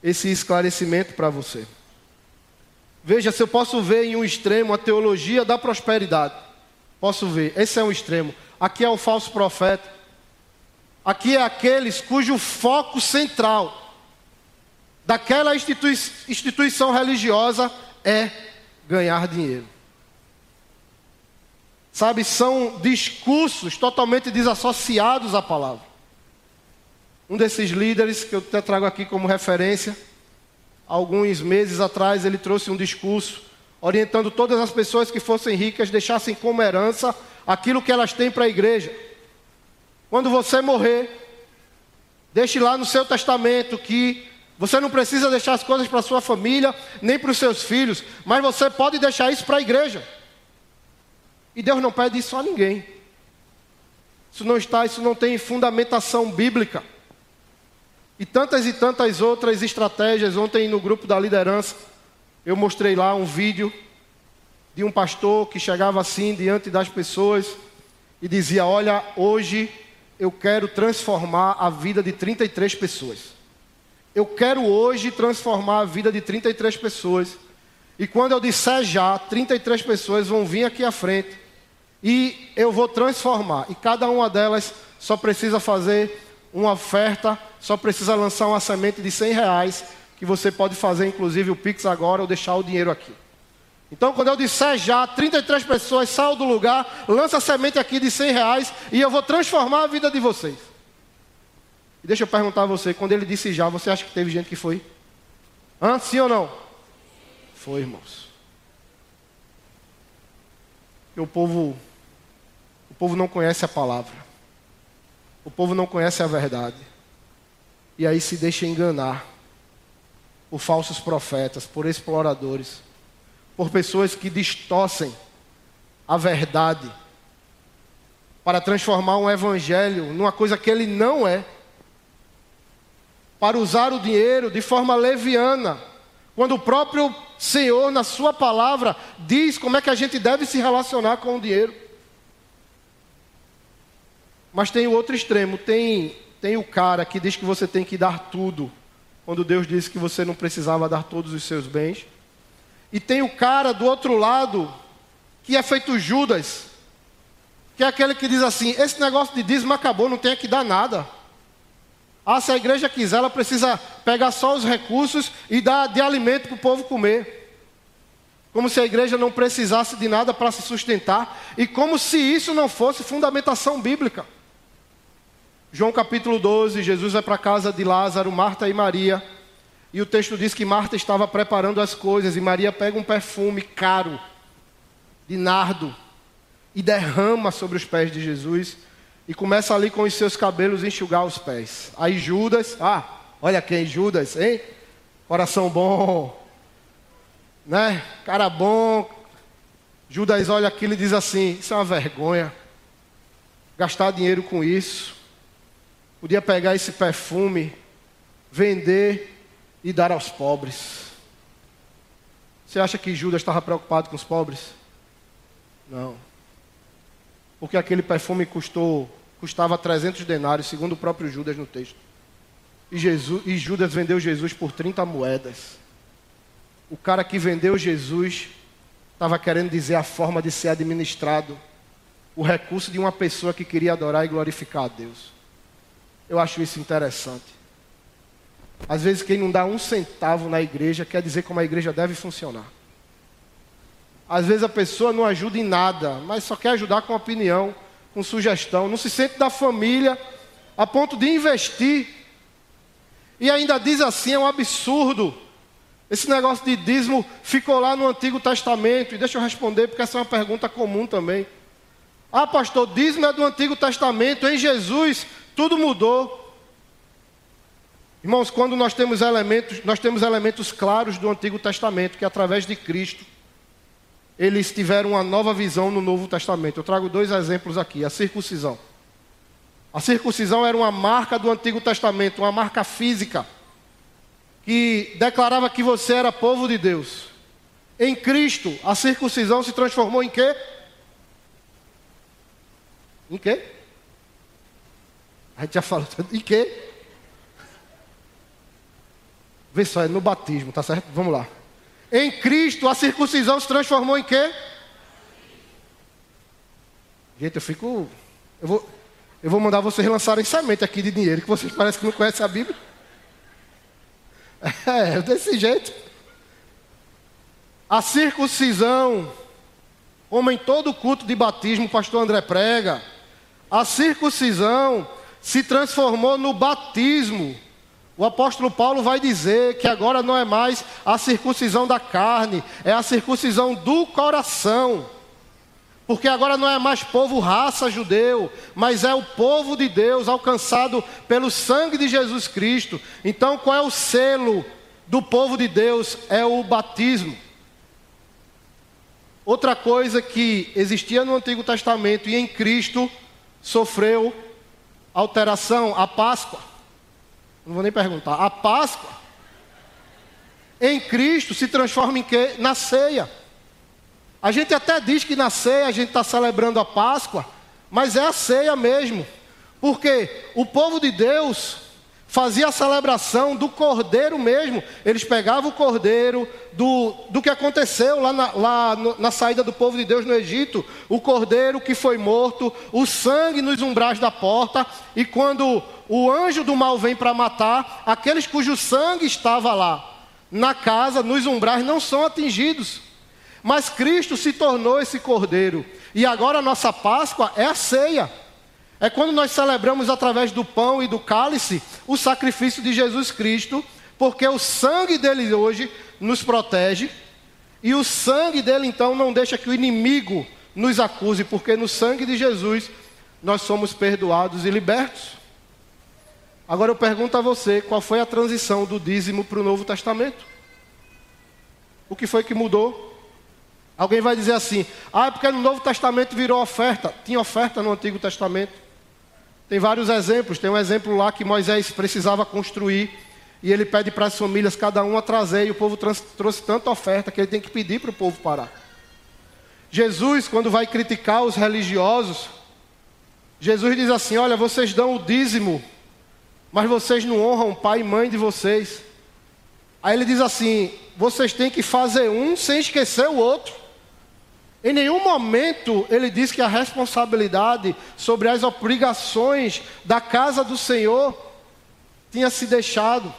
esse esclarecimento para você. Veja, se eu posso ver em um extremo a teologia da prosperidade, posso ver, esse é um extremo. Aqui é o falso profeta. Aqui é aqueles cujo foco central daquela institui instituição religiosa é ganhar dinheiro. Sabe, são discursos totalmente desassociados à palavra. Um desses líderes que eu até trago aqui como referência, alguns meses atrás, ele trouxe um discurso orientando todas as pessoas que fossem ricas deixassem como herança aquilo que elas têm para a igreja. Quando você morrer, deixe lá no seu testamento que você não precisa deixar as coisas para sua família, nem para os seus filhos, mas você pode deixar isso para a igreja. E Deus não pede isso a ninguém. Isso não está, isso não tem fundamentação bíblica. E tantas e tantas outras estratégias. Ontem, no grupo da liderança, eu mostrei lá um vídeo de um pastor que chegava assim diante das pessoas e dizia: Olha, hoje eu quero transformar a vida de 33 pessoas. Eu quero hoje transformar a vida de 33 pessoas. E quando eu disser já, 33 pessoas vão vir aqui à frente. E eu vou transformar. E cada uma delas só precisa fazer uma oferta, só precisa lançar uma semente de 100 reais, que você pode fazer inclusive o Pix agora ou deixar o dinheiro aqui. Então, quando eu disser já, 33 pessoas saiam do lugar, lança a semente aqui de 100 reais e eu vou transformar a vida de vocês. E deixa eu perguntar a você, quando ele disse já, você acha que teve gente que foi? Hã? Sim ou não? Foi, irmãos. Porque o povo, o povo não conhece a palavra. O povo não conhece a verdade. E aí se deixa enganar por falsos profetas, por exploradores, por pessoas que distorcem a verdade para transformar um evangelho numa coisa que ele não é. Para usar o dinheiro de forma leviana, quando o próprio Senhor, na Sua palavra, diz como é que a gente deve se relacionar com o dinheiro. Mas tem o outro extremo, tem, tem o cara que diz que você tem que dar tudo, quando Deus disse que você não precisava dar todos os seus bens. E tem o cara do outro lado, que é feito Judas, que é aquele que diz assim: esse negócio de dízimo acabou, não tem que dar nada. Ah, se a igreja quiser, ela precisa pegar só os recursos e dar de alimento para o povo comer. Como se a igreja não precisasse de nada para se sustentar, e como se isso não fosse fundamentação bíblica. João capítulo 12, Jesus vai para a casa de Lázaro, Marta e Maria. E o texto diz que Marta estava preparando as coisas e Maria pega um perfume caro, de nardo, e derrama sobre os pés de Jesus e começa ali com os seus cabelos enxugar os pés. Aí Judas, ah, olha quem, Judas, hein? Coração bom, né? Cara bom. Judas olha aquilo e diz assim: Isso é uma vergonha. Gastar dinheiro com isso. Podia pegar esse perfume, vender e dar aos pobres. Você acha que Judas estava preocupado com os pobres? Não. Porque aquele perfume custou, custava 300 denários, segundo o próprio Judas no texto. E, Jesus, e Judas vendeu Jesus por 30 moedas. O cara que vendeu Jesus estava querendo dizer a forma de ser administrado o recurso de uma pessoa que queria adorar e glorificar a Deus. Eu acho isso interessante. Às vezes, quem não dá um centavo na igreja quer dizer como a igreja deve funcionar. Às vezes, a pessoa não ajuda em nada, mas só quer ajudar com opinião, com sugestão, não se sente da família a ponto de investir. E ainda diz assim: é um absurdo. Esse negócio de dízimo ficou lá no Antigo Testamento, e deixa eu responder, porque essa é uma pergunta comum também. Ah, pastor, dízimo é do Antigo Testamento, em Jesus tudo mudou. Irmãos, quando nós temos elementos, nós temos elementos claros do Antigo Testamento, que é através de Cristo. Eles tiveram uma nova visão no Novo Testamento. Eu trago dois exemplos aqui: a circuncisão. A circuncisão era uma marca do Antigo Testamento, uma marca física, que declarava que você era povo de Deus. Em Cristo, a circuncisão se transformou em quê? Em quê? A gente já falou. Em quê? Vê só, é no batismo, tá certo? Vamos lá. Em Cristo, a circuncisão se transformou em quê? Gente, eu fico. Eu vou, eu vou mandar vocês lançarem semente aqui de dinheiro, que vocês parecem que não conhecem a Bíblia. É, desse jeito. A circuncisão, como em todo culto de batismo, o pastor André prega, a circuncisão se transformou no batismo. O apóstolo Paulo vai dizer que agora não é mais a circuncisão da carne, é a circuncisão do coração. Porque agora não é mais povo raça judeu, mas é o povo de Deus alcançado pelo sangue de Jesus Cristo. Então, qual é o selo do povo de Deus? É o batismo. Outra coisa que existia no Antigo Testamento e em Cristo sofreu alteração, a Páscoa. Não vou nem perguntar. A Páscoa em Cristo se transforma em quê? Na ceia. A gente até diz que na ceia a gente está celebrando a Páscoa, mas é a ceia mesmo. Porque o povo de Deus fazia a celebração do cordeiro mesmo. Eles pegavam o cordeiro do, do que aconteceu lá, na, lá no, na saída do povo de Deus no Egito. O cordeiro que foi morto, o sangue nos umbrais da porta. E quando o anjo do mal vem para matar, aqueles cujo sangue estava lá na casa, nos umbrais, não são atingidos. Mas Cristo se tornou esse cordeiro. E agora a nossa Páscoa é a ceia. É quando nós celebramos através do pão e do cálice o sacrifício de Jesus Cristo, porque o sangue dele hoje nos protege, e o sangue dele então não deixa que o inimigo nos acuse, porque no sangue de Jesus nós somos perdoados e libertos. Agora eu pergunto a você: qual foi a transição do dízimo para o Novo Testamento? O que foi que mudou? Alguém vai dizer assim: ah, é porque no Novo Testamento virou oferta. Tinha oferta no Antigo Testamento. Tem vários exemplos. Tem um exemplo lá que Moisés precisava construir. E ele pede para as famílias, cada um a trazer. E o povo trouxe tanta oferta que ele tem que pedir para o povo parar. Jesus, quando vai criticar os religiosos, Jesus diz assim: Olha, vocês dão o dízimo mas vocês não honram o pai e mãe de vocês. Aí ele diz assim: vocês têm que fazer um sem esquecer o outro. Em nenhum momento ele diz que a responsabilidade sobre as obrigações da casa do Senhor tinha se deixado.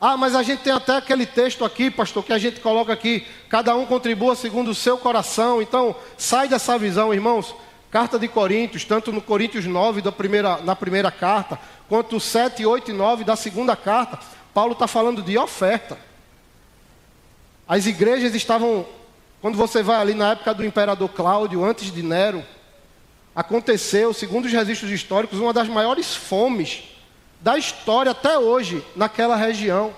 Ah, mas a gente tem até aquele texto aqui, pastor, que a gente coloca aqui: cada um contribua segundo o seu coração. Então, sai dessa visão, irmãos. Carta de Coríntios, tanto no Coríntios 9, da primeira, na primeira carta, quanto 7, 8 e 9 da segunda carta, Paulo está falando de oferta. As igrejas estavam, quando você vai ali na época do imperador Cláudio, antes de Nero, aconteceu, segundo os registros históricos, uma das maiores fomes da história até hoje naquela região.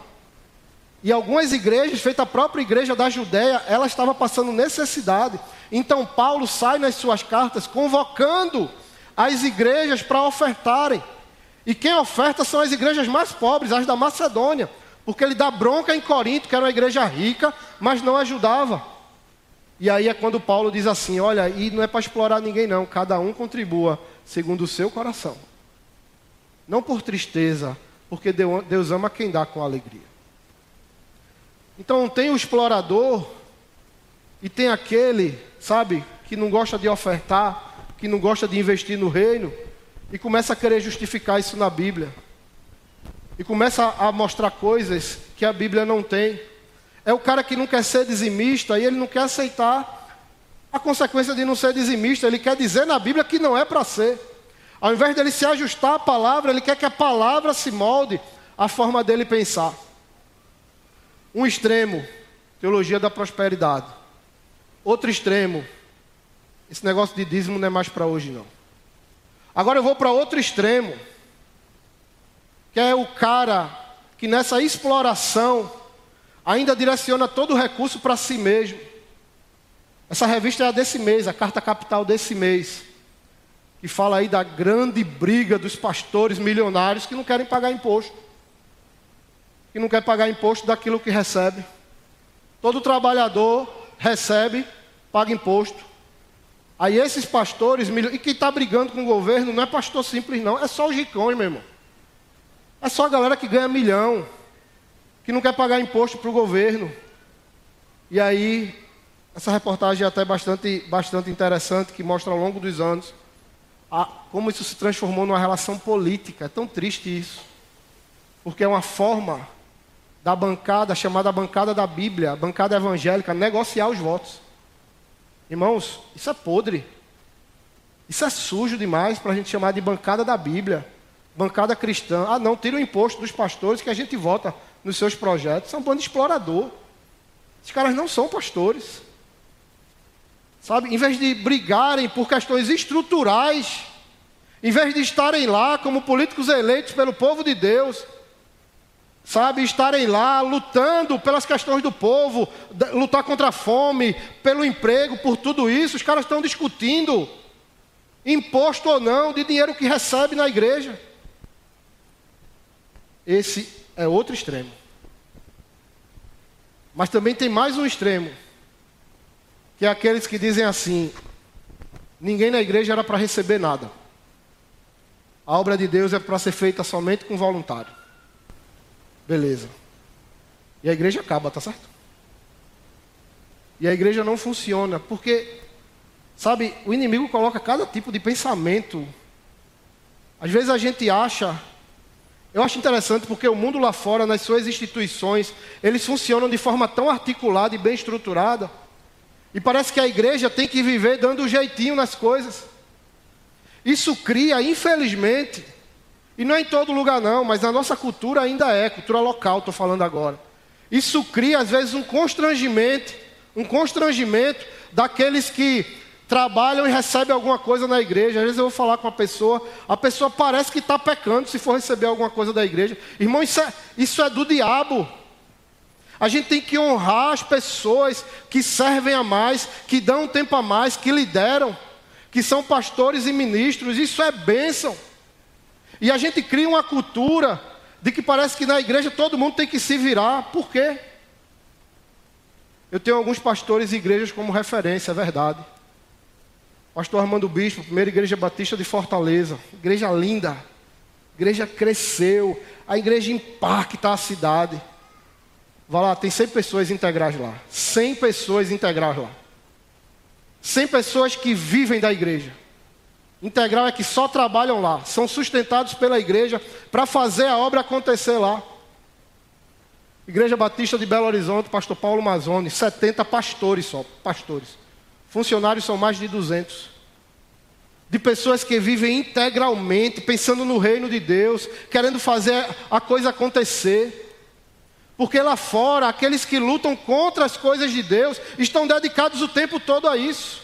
E algumas igrejas, feita a própria igreja da Judéia, ela estava passando necessidade. Então Paulo sai nas suas cartas convocando as igrejas para ofertarem. E quem oferta são as igrejas mais pobres, as da Macedônia, porque ele dá bronca em Corinto, que era uma igreja rica, mas não ajudava. E aí é quando Paulo diz assim: olha, e não é para explorar ninguém, não, cada um contribua segundo o seu coração. Não por tristeza, porque Deus ama quem dá com alegria. Então tem o explorador e tem aquele, sabe, que não gosta de ofertar, que não gosta de investir no reino e começa a querer justificar isso na Bíblia. E começa a mostrar coisas que a Bíblia não tem. É o cara que não quer ser dizimista e ele não quer aceitar a consequência de não ser dizimista. Ele quer dizer na Bíblia que não é para ser. Ao invés dele se ajustar à palavra, ele quer que a palavra se molde à forma dele pensar. Um extremo, teologia da prosperidade. Outro extremo, esse negócio de dízimo não é mais para hoje, não. Agora eu vou para outro extremo, que é o cara que nessa exploração ainda direciona todo o recurso para si mesmo. Essa revista é a desse mês, a carta capital desse mês, que fala aí da grande briga dos pastores milionários que não querem pagar imposto. Que não quer pagar imposto daquilo que recebe. Todo trabalhador recebe, paga imposto. Aí esses pastores, e quem está brigando com o governo não é pastor simples, não, é só os ricões, meu irmão. É só a galera que ganha milhão, que não quer pagar imposto para o governo. E aí, essa reportagem é até bastante, bastante interessante, que mostra ao longo dos anos a, como isso se transformou numa relação política. É tão triste isso. Porque é uma forma da bancada, chamada bancada da Bíblia, bancada evangélica, negociar os votos. Irmãos, isso é podre. Isso é sujo demais para a gente chamar de bancada da Bíblia, bancada cristã. Ah, não, tira o imposto dos pastores que a gente vota nos seus projetos. São é um bando explorador. Esses caras não são pastores. Sabe, em vez de brigarem por questões estruturais, em vez de estarem lá como políticos eleitos pelo povo de Deus, sabe, estarem lá lutando pelas questões do povo, lutar contra a fome, pelo emprego, por tudo isso, os caras estão discutindo imposto ou não de dinheiro que recebe na igreja. Esse é outro extremo. Mas também tem mais um extremo, que é aqueles que dizem assim: ninguém na igreja era para receber nada. A obra de Deus é para ser feita somente com voluntário. Beleza. E a igreja acaba, tá certo? E a igreja não funciona, porque, sabe, o inimigo coloca cada tipo de pensamento. Às vezes a gente acha eu acho interessante porque o mundo lá fora, nas suas instituições, eles funcionam de forma tão articulada e bem estruturada. E parece que a igreja tem que viver dando um jeitinho nas coisas. Isso cria, infelizmente, e não é em todo lugar não, mas na nossa cultura ainda é, cultura local, estou falando agora. Isso cria, às vezes, um constrangimento, um constrangimento daqueles que trabalham e recebem alguma coisa na igreja. Às vezes eu vou falar com uma pessoa, a pessoa parece que está pecando se for receber alguma coisa da igreja. Irmão, isso é, isso é do diabo. A gente tem que honrar as pessoas que servem a mais, que dão tempo a mais, que lideram, que são pastores e ministros. Isso é bênção. E a gente cria uma cultura de que parece que na igreja todo mundo tem que se virar. Por quê? Eu tenho alguns pastores e igrejas como referência, é verdade. Pastor Armando Bispo, primeira igreja batista de Fortaleza. Igreja linda. igreja cresceu. A igreja impacta a cidade. Vá lá, tem 100 pessoas integrais lá. 100 pessoas integrais lá. 100 pessoas que vivem da igreja. Integral é que só trabalham lá. São sustentados pela igreja para fazer a obra acontecer lá. Igreja Batista de Belo Horizonte, pastor Paulo Mazoni, 70 pastores só, pastores. Funcionários são mais de 200. De pessoas que vivem integralmente, pensando no reino de Deus, querendo fazer a coisa acontecer. Porque lá fora, aqueles que lutam contra as coisas de Deus estão dedicados o tempo todo a isso.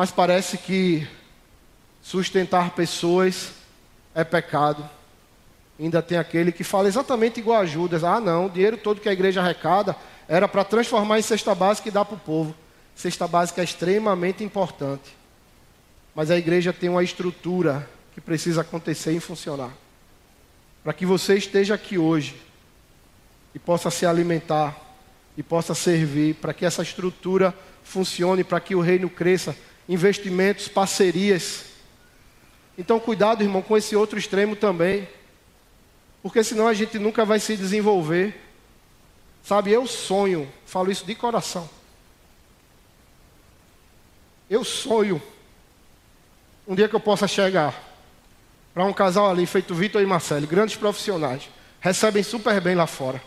Mas parece que sustentar pessoas é pecado. Ainda tem aquele que fala exatamente igual a Judas: ah, não, o dinheiro todo que a igreja arrecada era para transformar em cesta básica e dar para o povo. Cesta básica é extremamente importante. Mas a igreja tem uma estrutura que precisa acontecer e funcionar. Para que você esteja aqui hoje e possa se alimentar e possa servir, para que essa estrutura funcione, para que o reino cresça, investimentos, parcerias. Então, cuidado, irmão, com esse outro extremo também, porque senão a gente nunca vai se desenvolver. Sabe, eu sonho, falo isso de coração. Eu sonho um dia que eu possa chegar para um casal ali, feito Vitor e Marcelo, grandes profissionais, recebem super bem lá fora.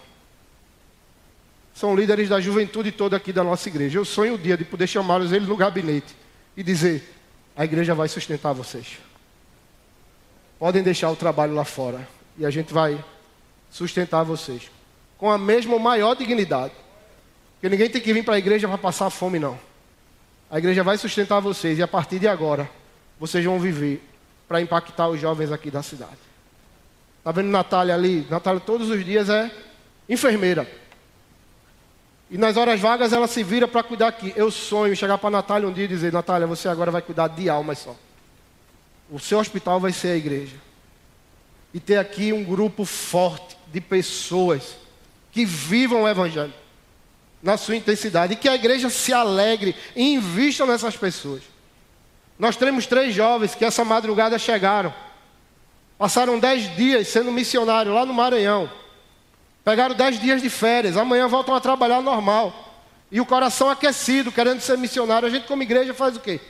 São líderes da juventude toda aqui da nossa igreja. Eu sonho o dia de poder chamá-los eles no gabinete e dizer: a igreja vai sustentar vocês. Podem deixar o trabalho lá fora e a gente vai sustentar vocês com a mesma maior dignidade. Porque ninguém tem que vir para a igreja para passar fome, não. A igreja vai sustentar vocês e a partir de agora, vocês vão viver para impactar os jovens aqui da cidade. Está vendo Natália ali? Natália todos os dias é enfermeira. E nas horas vagas ela se vira para cuidar aqui. Eu sonho chegar para Natália um dia e dizer: Natália, você agora vai cuidar de almas só. O seu hospital vai ser a igreja. E ter aqui um grupo forte de pessoas que vivam o Evangelho na sua intensidade. E que a igreja se alegre e invista nessas pessoas. Nós temos três jovens que essa madrugada chegaram. Passaram dez dias sendo missionários lá no Maranhão. Pegaram dez dias de férias, amanhã voltam a trabalhar normal. E o coração aquecido, querendo ser missionário. A gente, como igreja, faz o quê?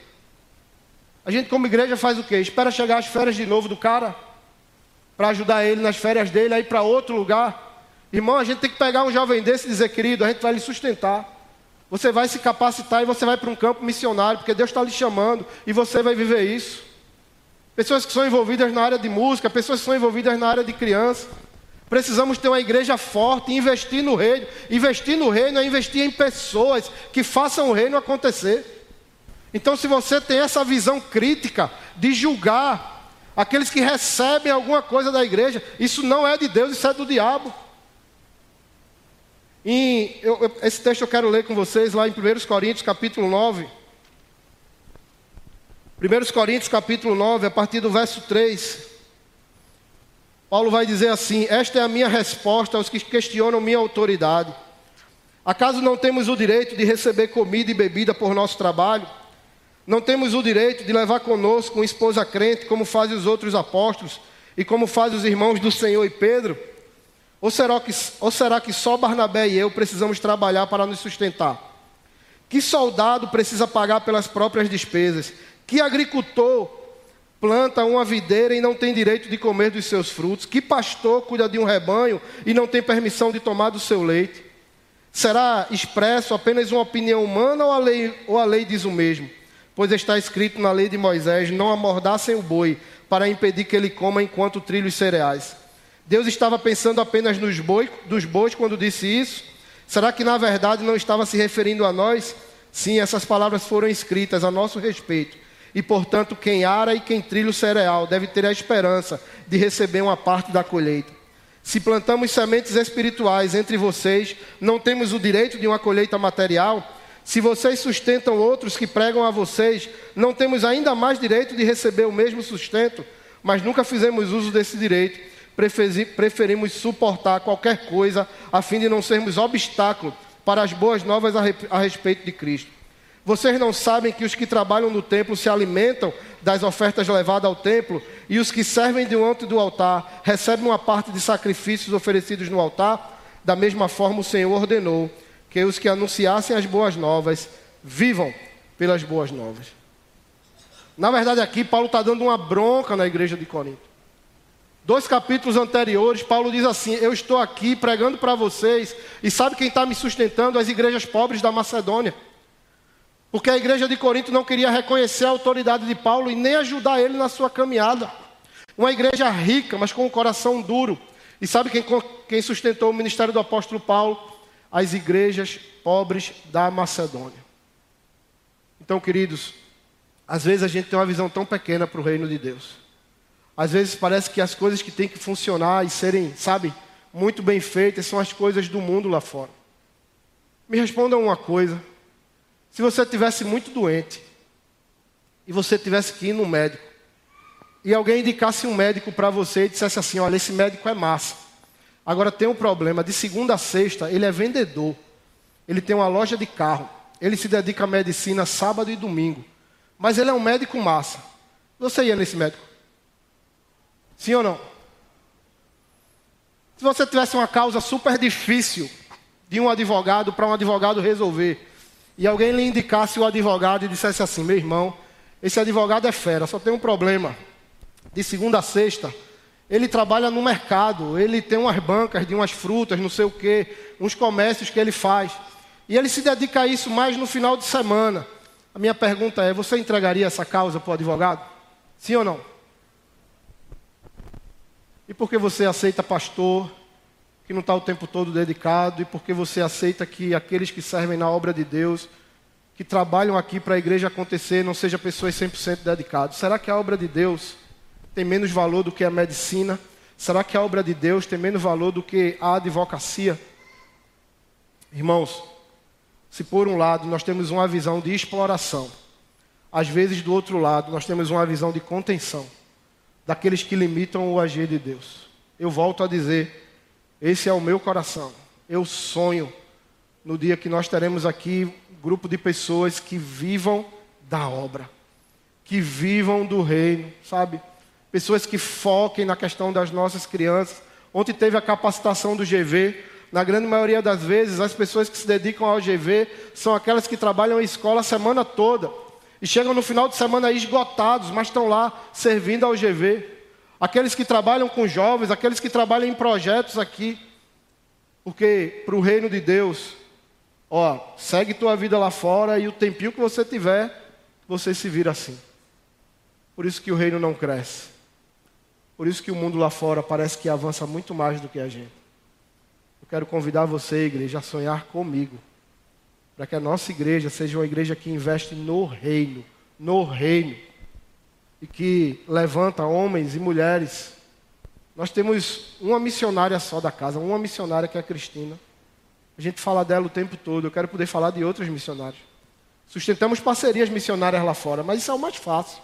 A gente, como igreja, faz o quê? Espera chegar as férias de novo do cara, para ajudar ele nas férias dele, aí para outro lugar. Irmão, a gente tem que pegar um jovem desse e dizer, querido, a gente vai lhe sustentar. Você vai se capacitar e você vai para um campo missionário, porque Deus está lhe chamando e você vai viver isso. Pessoas que são envolvidas na área de música, pessoas que são envolvidas na área de criança. Precisamos ter uma igreja forte, investir no reino. Investir no reino é investir em pessoas que façam o reino acontecer. Então, se você tem essa visão crítica de julgar aqueles que recebem alguma coisa da igreja, isso não é de Deus, isso é do diabo. Eu, esse texto eu quero ler com vocês lá em 1 Coríntios, capítulo 9. 1 Coríntios, capítulo 9, a partir do verso 3. Paulo vai dizer assim: Esta é a minha resposta aos que questionam minha autoridade. Acaso não temos o direito de receber comida e bebida por nosso trabalho? Não temos o direito de levar conosco uma esposa crente, como fazem os outros apóstolos e como fazem os irmãos do Senhor e Pedro? Ou será, que, ou será que só Barnabé e eu precisamos trabalhar para nos sustentar? Que soldado precisa pagar pelas próprias despesas? Que agricultor planta uma videira e não tem direito de comer dos seus frutos? Que pastor cuida de um rebanho e não tem permissão de tomar do seu leite? Será expresso apenas uma opinião humana ou a lei, ou a lei diz o mesmo? Pois está escrito na lei de Moisés: não amordassem o boi para impedir que ele coma enquanto trilha os cereais. Deus estava pensando apenas nos boi, dos bois quando disse isso? Será que na verdade não estava se referindo a nós? Sim, essas palavras foram escritas a nosso respeito e, portanto, quem ara e quem trilha o cereal deve ter a esperança de receber uma parte da colheita. Se plantamos sementes espirituais entre vocês, não temos o direito de uma colheita material? Se vocês sustentam outros que pregam a vocês, não temos ainda mais direito de receber o mesmo sustento? Mas nunca fizemos uso desse direito. Preferimos suportar qualquer coisa a fim de não sermos obstáculo para as boas novas a respeito de Cristo. Vocês não sabem que os que trabalham no templo se alimentam das ofertas levadas ao templo, e os que servem diante do altar recebem uma parte de sacrifícios oferecidos no altar? Da mesma forma, o Senhor ordenou que os que anunciassem as boas novas vivam pelas boas novas. Na verdade, aqui Paulo está dando uma bronca na igreja de Corinto. Dois capítulos anteriores, Paulo diz assim: Eu estou aqui pregando para vocês, e sabe quem está me sustentando? As igrejas pobres da Macedônia. Porque a igreja de Corinto não queria reconhecer a autoridade de Paulo e nem ajudar ele na sua caminhada. Uma igreja rica, mas com um coração duro. E sabe quem, quem sustentou o ministério do apóstolo Paulo? As igrejas pobres da Macedônia. Então, queridos, às vezes a gente tem uma visão tão pequena para o reino de Deus. Às vezes parece que as coisas que têm que funcionar e serem, sabe, muito bem feitas são as coisas do mundo lá fora. Me respondam uma coisa. Se você tivesse muito doente e você tivesse que ir no médico e alguém indicasse um médico para você e dissesse assim: olha, esse médico é massa. Agora tem um problema: de segunda a sexta ele é vendedor, ele tem uma loja de carro, ele se dedica à medicina sábado e domingo, mas ele é um médico massa. Você ia nesse médico? Sim ou não? Se você tivesse uma causa super difícil de um advogado para um advogado resolver, e alguém lhe indicasse o advogado e dissesse assim: meu irmão, esse advogado é fera, só tem um problema. De segunda a sexta, ele trabalha no mercado, ele tem umas bancas de umas frutas, não sei o quê, uns comércios que ele faz. E ele se dedica a isso mais no final de semana. A minha pergunta é: você entregaria essa causa para o advogado? Sim ou não? E por que você aceita pastor, que não está o tempo todo dedicado e porque você aceita que aqueles que servem na obra de Deus, que trabalham aqui para a igreja acontecer, não sejam pessoas 100% dedicadas. Será que a obra de Deus tem menos valor do que a medicina? Será que a obra de Deus tem menos valor do que a advocacia? Irmãos, se por um lado nós temos uma visão de exploração, às vezes do outro lado nós temos uma visão de contenção, daqueles que limitam o agir de Deus. Eu volto a dizer, esse é o meu coração. Eu sonho no dia que nós teremos aqui um grupo de pessoas que vivam da obra, que vivam do reino, sabe? Pessoas que foquem na questão das nossas crianças. Ontem teve a capacitação do GV. Na grande maioria das vezes, as pessoas que se dedicam ao GV são aquelas que trabalham em escola a semana toda e chegam no final de semana esgotados, mas estão lá servindo ao GV. Aqueles que trabalham com jovens, aqueles que trabalham em projetos aqui. Porque para o reino de Deus, ó, segue tua vida lá fora e o tempinho que você tiver, você se vira assim. Por isso que o reino não cresce. Por isso que o mundo lá fora parece que avança muito mais do que a gente. Eu quero convidar você, igreja, a sonhar comigo. Para que a nossa igreja seja uma igreja que investe no reino. No reino. E que levanta homens e mulheres. Nós temos uma missionária só da casa, uma missionária que é a Cristina. A gente fala dela o tempo todo. Eu quero poder falar de outros missionários. Sustentamos parcerias missionárias lá fora, mas isso é o mais fácil.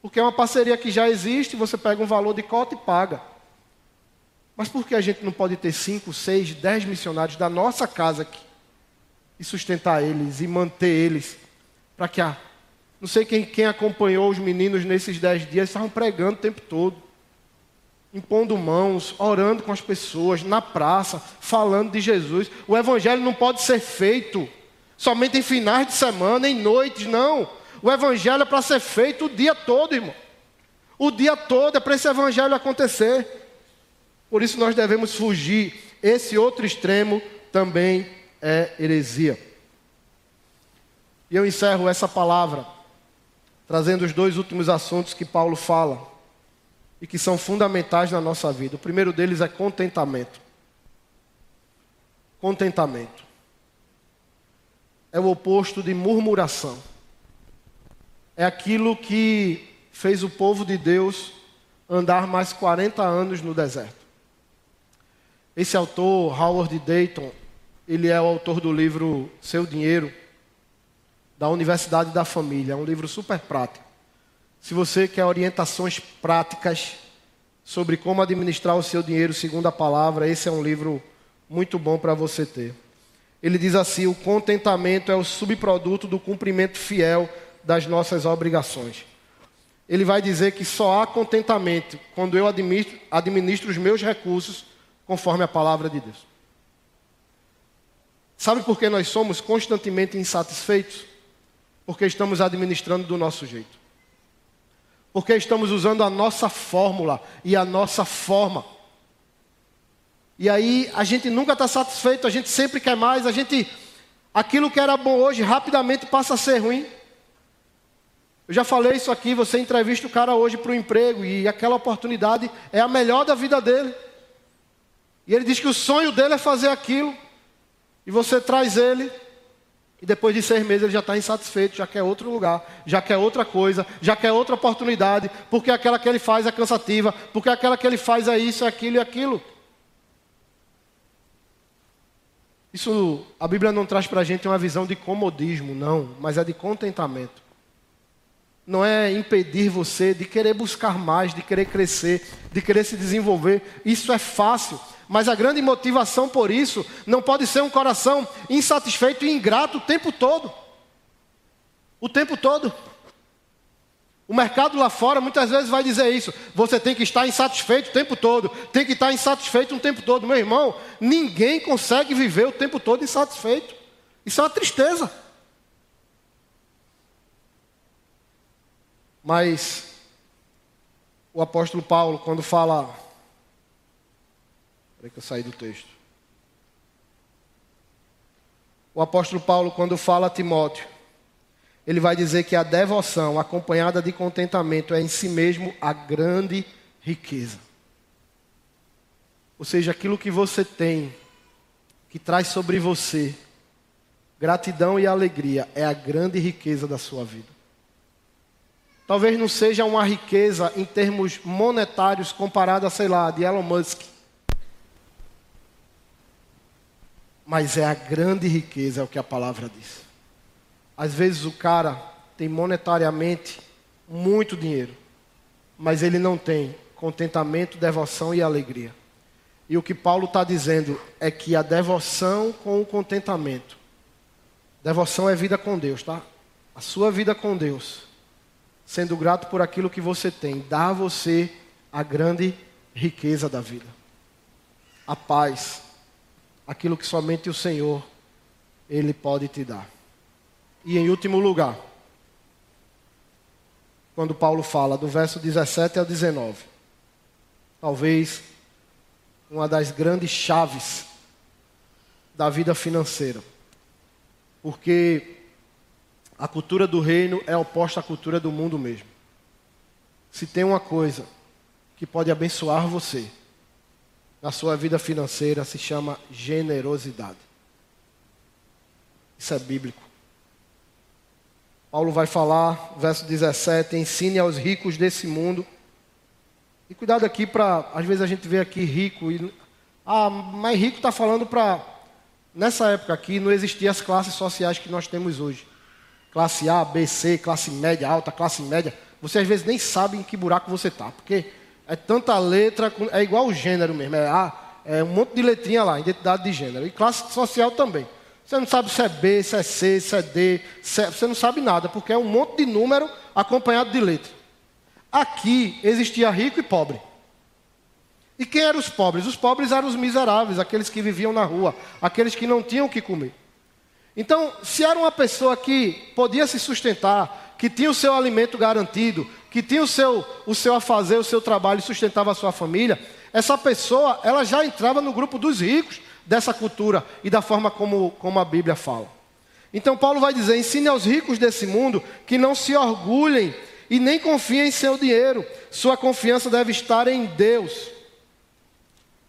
Porque é uma parceria que já existe, você pega um valor de cota e paga. Mas por que a gente não pode ter cinco, seis, dez missionários da nossa casa aqui e sustentar eles e manter eles para que a não sei quem, quem acompanhou os meninos nesses dez dias, estavam pregando o tempo todo, impondo mãos, orando com as pessoas, na praça, falando de Jesus. O evangelho não pode ser feito somente em finais de semana, em noites, não. O evangelho é para ser feito o dia todo, irmão. O dia todo é para esse evangelho acontecer. Por isso nós devemos fugir. Esse outro extremo também é heresia. E eu encerro essa palavra trazendo os dois últimos assuntos que Paulo fala e que são fundamentais na nossa vida. O primeiro deles é contentamento. Contentamento é o oposto de murmuração é aquilo que fez o povo de Deus andar mais 40 anos no deserto. Esse autor, Howard Dayton, ele é o autor do livro Seu Dinheiro, da Universidade da Família. É um livro super prático. Se você quer orientações práticas sobre como administrar o seu dinheiro segundo a palavra, esse é um livro muito bom para você ter. Ele diz assim: o contentamento é o subproduto do cumprimento fiel das nossas obrigações. Ele vai dizer que só há contentamento quando eu administro, administro os meus recursos conforme a palavra de Deus. Sabe por que nós somos constantemente insatisfeitos? Porque estamos administrando do nosso jeito. Porque estamos usando a nossa fórmula e a nossa forma. E aí a gente nunca está satisfeito, a gente sempre quer mais, a gente. Aquilo que era bom hoje rapidamente passa a ser ruim. Eu já falei isso aqui, você entrevista o cara hoje para o emprego e aquela oportunidade é a melhor da vida dele. E ele diz que o sonho dele é fazer aquilo. E você traz ele, e depois de seis meses ele já está insatisfeito, já quer outro lugar, já quer outra coisa, já quer outra oportunidade, porque aquela que ele faz é cansativa, porque aquela que ele faz é isso, é aquilo e aquilo. Isso, a Bíblia não traz para a gente uma visão de comodismo, não, mas é de contentamento não é impedir você de querer buscar mais, de querer crescer, de querer se desenvolver. Isso é fácil. Mas a grande motivação por isso não pode ser um coração insatisfeito e ingrato o tempo todo. O tempo todo. O mercado lá fora muitas vezes vai dizer isso. Você tem que estar insatisfeito o tempo todo. Tem que estar insatisfeito o tempo todo. Meu irmão, ninguém consegue viver o tempo todo insatisfeito. Isso é uma tristeza. Mas o apóstolo Paulo, quando fala. Peraí que eu saí do texto. O apóstolo Paulo, quando fala a Timóteo, ele vai dizer que a devoção acompanhada de contentamento é em si mesmo a grande riqueza. Ou seja, aquilo que você tem, que traz sobre você gratidão e alegria, é a grande riqueza da sua vida. Talvez não seja uma riqueza em termos monetários comparada, sei lá, de Elon Musk. Mas é a grande riqueza, é o que a palavra diz. Às vezes o cara tem monetariamente muito dinheiro, mas ele não tem contentamento, devoção e alegria. E o que Paulo está dizendo é que a devoção com o contentamento. Devoção é vida com Deus, tá? A sua vida com Deus, sendo grato por aquilo que você tem, dá a você a grande riqueza da vida. A paz, aquilo que somente o Senhor ele pode te dar. E em último lugar, quando Paulo fala do verso 17 ao 19, talvez uma das grandes chaves da vida financeira. Porque a cultura do reino é oposta à cultura do mundo mesmo. Se tem uma coisa que pode abençoar você na sua vida financeira, se chama generosidade. Isso é bíblico. Paulo vai falar, verso 17: ensine aos ricos desse mundo e cuidado aqui para, às vezes a gente vê aqui rico e ah, mas rico está falando para nessa época aqui não existiam as classes sociais que nós temos hoje. Classe A, B, C, classe média, alta, classe média. Você às vezes nem sabe em que buraco você está, porque é tanta letra, é igual o gênero mesmo, é A, é um monte de letrinha lá, identidade de gênero. E classe social também. Você não sabe se é B, se é C, se é D, se é, você não sabe nada, porque é um monte de número acompanhado de letra. Aqui existia rico e pobre. E quem eram os pobres? Os pobres eram os miseráveis, aqueles que viviam na rua, aqueles que não tinham o que comer. Então, se era uma pessoa que podia se sustentar, que tinha o seu alimento garantido, que tinha o seu, o seu a fazer, o seu trabalho e sustentava a sua família, essa pessoa ela já entrava no grupo dos ricos dessa cultura e da forma como, como a Bíblia fala. Então Paulo vai dizer: ensine aos ricos desse mundo que não se orgulhem e nem confia em seu dinheiro. Sua confiança deve estar em Deus.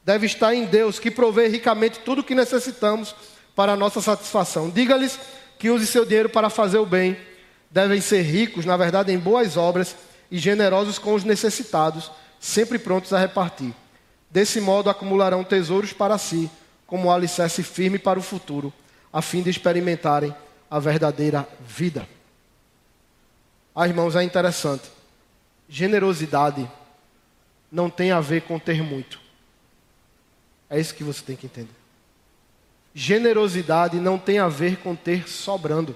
Deve estar em Deus, que provê ricamente tudo o que necessitamos para a nossa satisfação. Diga-lhes que use seu dinheiro para fazer o bem. Devem ser ricos, na verdade, em boas obras e generosos com os necessitados, sempre prontos a repartir. Desse modo, acumularão tesouros para si, como um alicerce firme para o futuro, a fim de experimentarem a verdadeira vida. Ah, irmãos, é interessante. Generosidade não tem a ver com ter muito. É isso que você tem que entender. Generosidade não tem a ver com ter sobrando.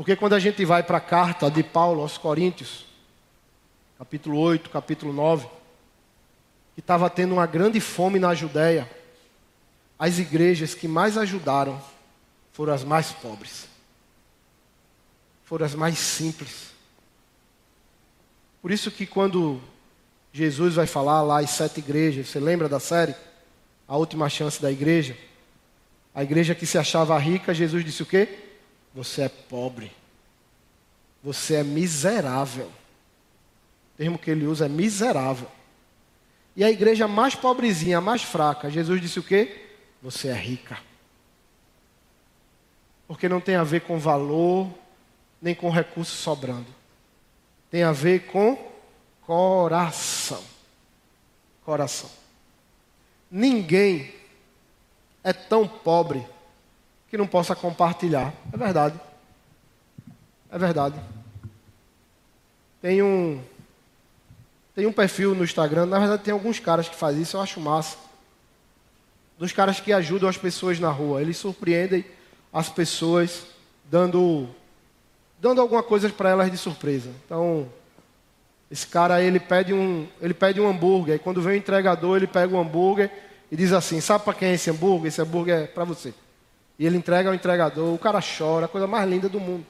Porque quando a gente vai para a carta de Paulo aos Coríntios, capítulo 8, capítulo 9, que estava tendo uma grande fome na Judéia, as igrejas que mais ajudaram foram as mais pobres foram as mais simples. Por isso que quando Jesus vai falar lá as sete igrejas, você lembra da série? A última chance da igreja. A igreja que se achava rica, Jesus disse o quê? Você é pobre. Você é miserável. O termo que ele usa é miserável. E a igreja mais pobrezinha, mais fraca, Jesus disse o quê? Você é rica. Porque não tem a ver com valor, nem com recursos sobrando. Tem a ver com coração. Coração. Ninguém é tão pobre que não possa compartilhar. É verdade. É verdade. Tem um tem um perfil no Instagram, na verdade tem alguns caras que fazem isso, eu acho massa. Dos caras que ajudam as pessoas na rua, eles surpreendem as pessoas dando dando alguma coisa para elas de surpresa. Então, esse cara ele pede um, ele pede um hambúrguer, e quando vem o entregador, ele pega o hambúrguer e diz assim: "Sabe para quem é esse hambúrguer? Esse hambúrguer é para você". E ele entrega ao entregador, o cara chora, a coisa mais linda do mundo.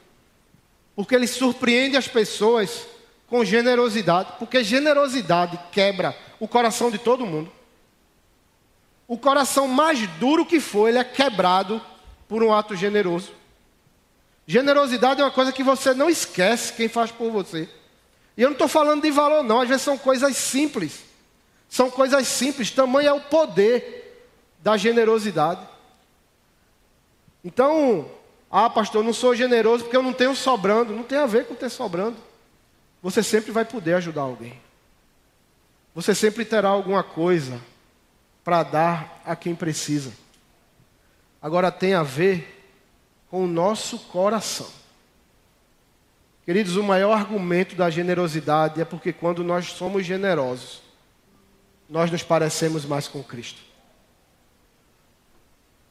Porque ele surpreende as pessoas com generosidade, porque generosidade quebra o coração de todo mundo. O coração mais duro que for, ele é quebrado por um ato generoso. Generosidade é uma coisa que você não esquece quem faz por você. E eu não estou falando de valor, não. Às vezes são coisas simples. São coisas simples. Tamanho é o poder da generosidade. Então, ah, pastor, eu não sou generoso porque eu não tenho sobrando. Não tem a ver com ter sobrando. Você sempre vai poder ajudar alguém. Você sempre terá alguma coisa para dar a quem precisa. agora tem a ver com o nosso coração. Queridos, o maior argumento da generosidade é porque quando nós somos generosos, nós nos parecemos mais com Cristo.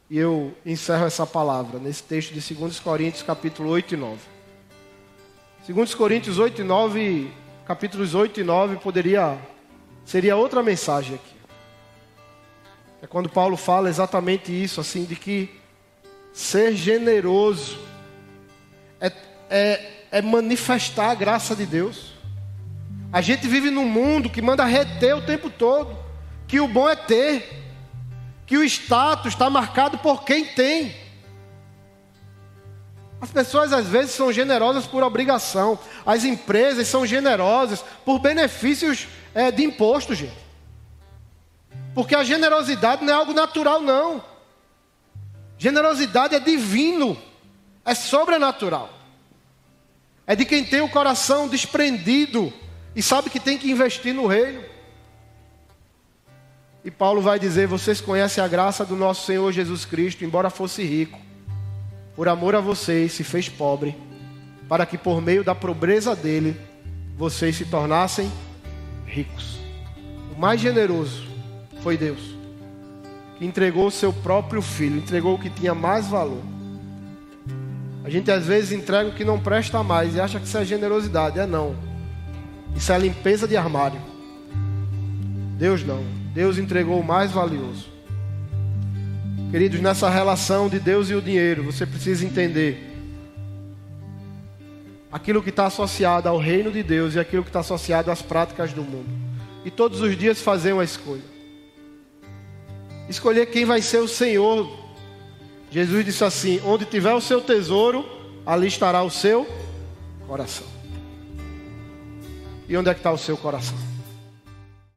E eu encerro essa palavra nesse texto de 2 Coríntios, capítulo 8 e 9. 2 Coríntios 8 e 9, capítulos 8 e 9, poderia, seria outra mensagem aqui. É quando Paulo fala exatamente isso, assim, de que ser generoso é, é, é manifestar a graça de Deus. A gente vive num mundo que manda reter o tempo todo, que o bom é ter que o status está marcado por quem tem. As pessoas às vezes são generosas por obrigação, as empresas são generosas por benefícios é, de imposto, gente. Porque a generosidade não é algo natural, não. Generosidade é divino, é sobrenatural. É de quem tem o coração desprendido e sabe que tem que investir no reino. E Paulo vai dizer: Vocês conhecem a graça do nosso Senhor Jesus Cristo, embora fosse rico, por amor a vocês se fez pobre, para que por meio da pobreza dele vocês se tornassem ricos. O mais generoso foi Deus, que entregou o seu próprio filho, entregou o que tinha mais valor. A gente às vezes entrega o que não presta mais e acha que isso é generosidade. É não. Isso é limpeza de armário. Deus não. Deus entregou o mais valioso. Queridos, nessa relação de Deus e o dinheiro, você precisa entender aquilo que está associado ao reino de Deus e aquilo que está associado às práticas do mundo. E todos os dias fazer uma escolha. Escolher quem vai ser o Senhor. Jesus disse assim: Onde tiver o seu tesouro, ali estará o seu coração. E onde é que está o seu coração?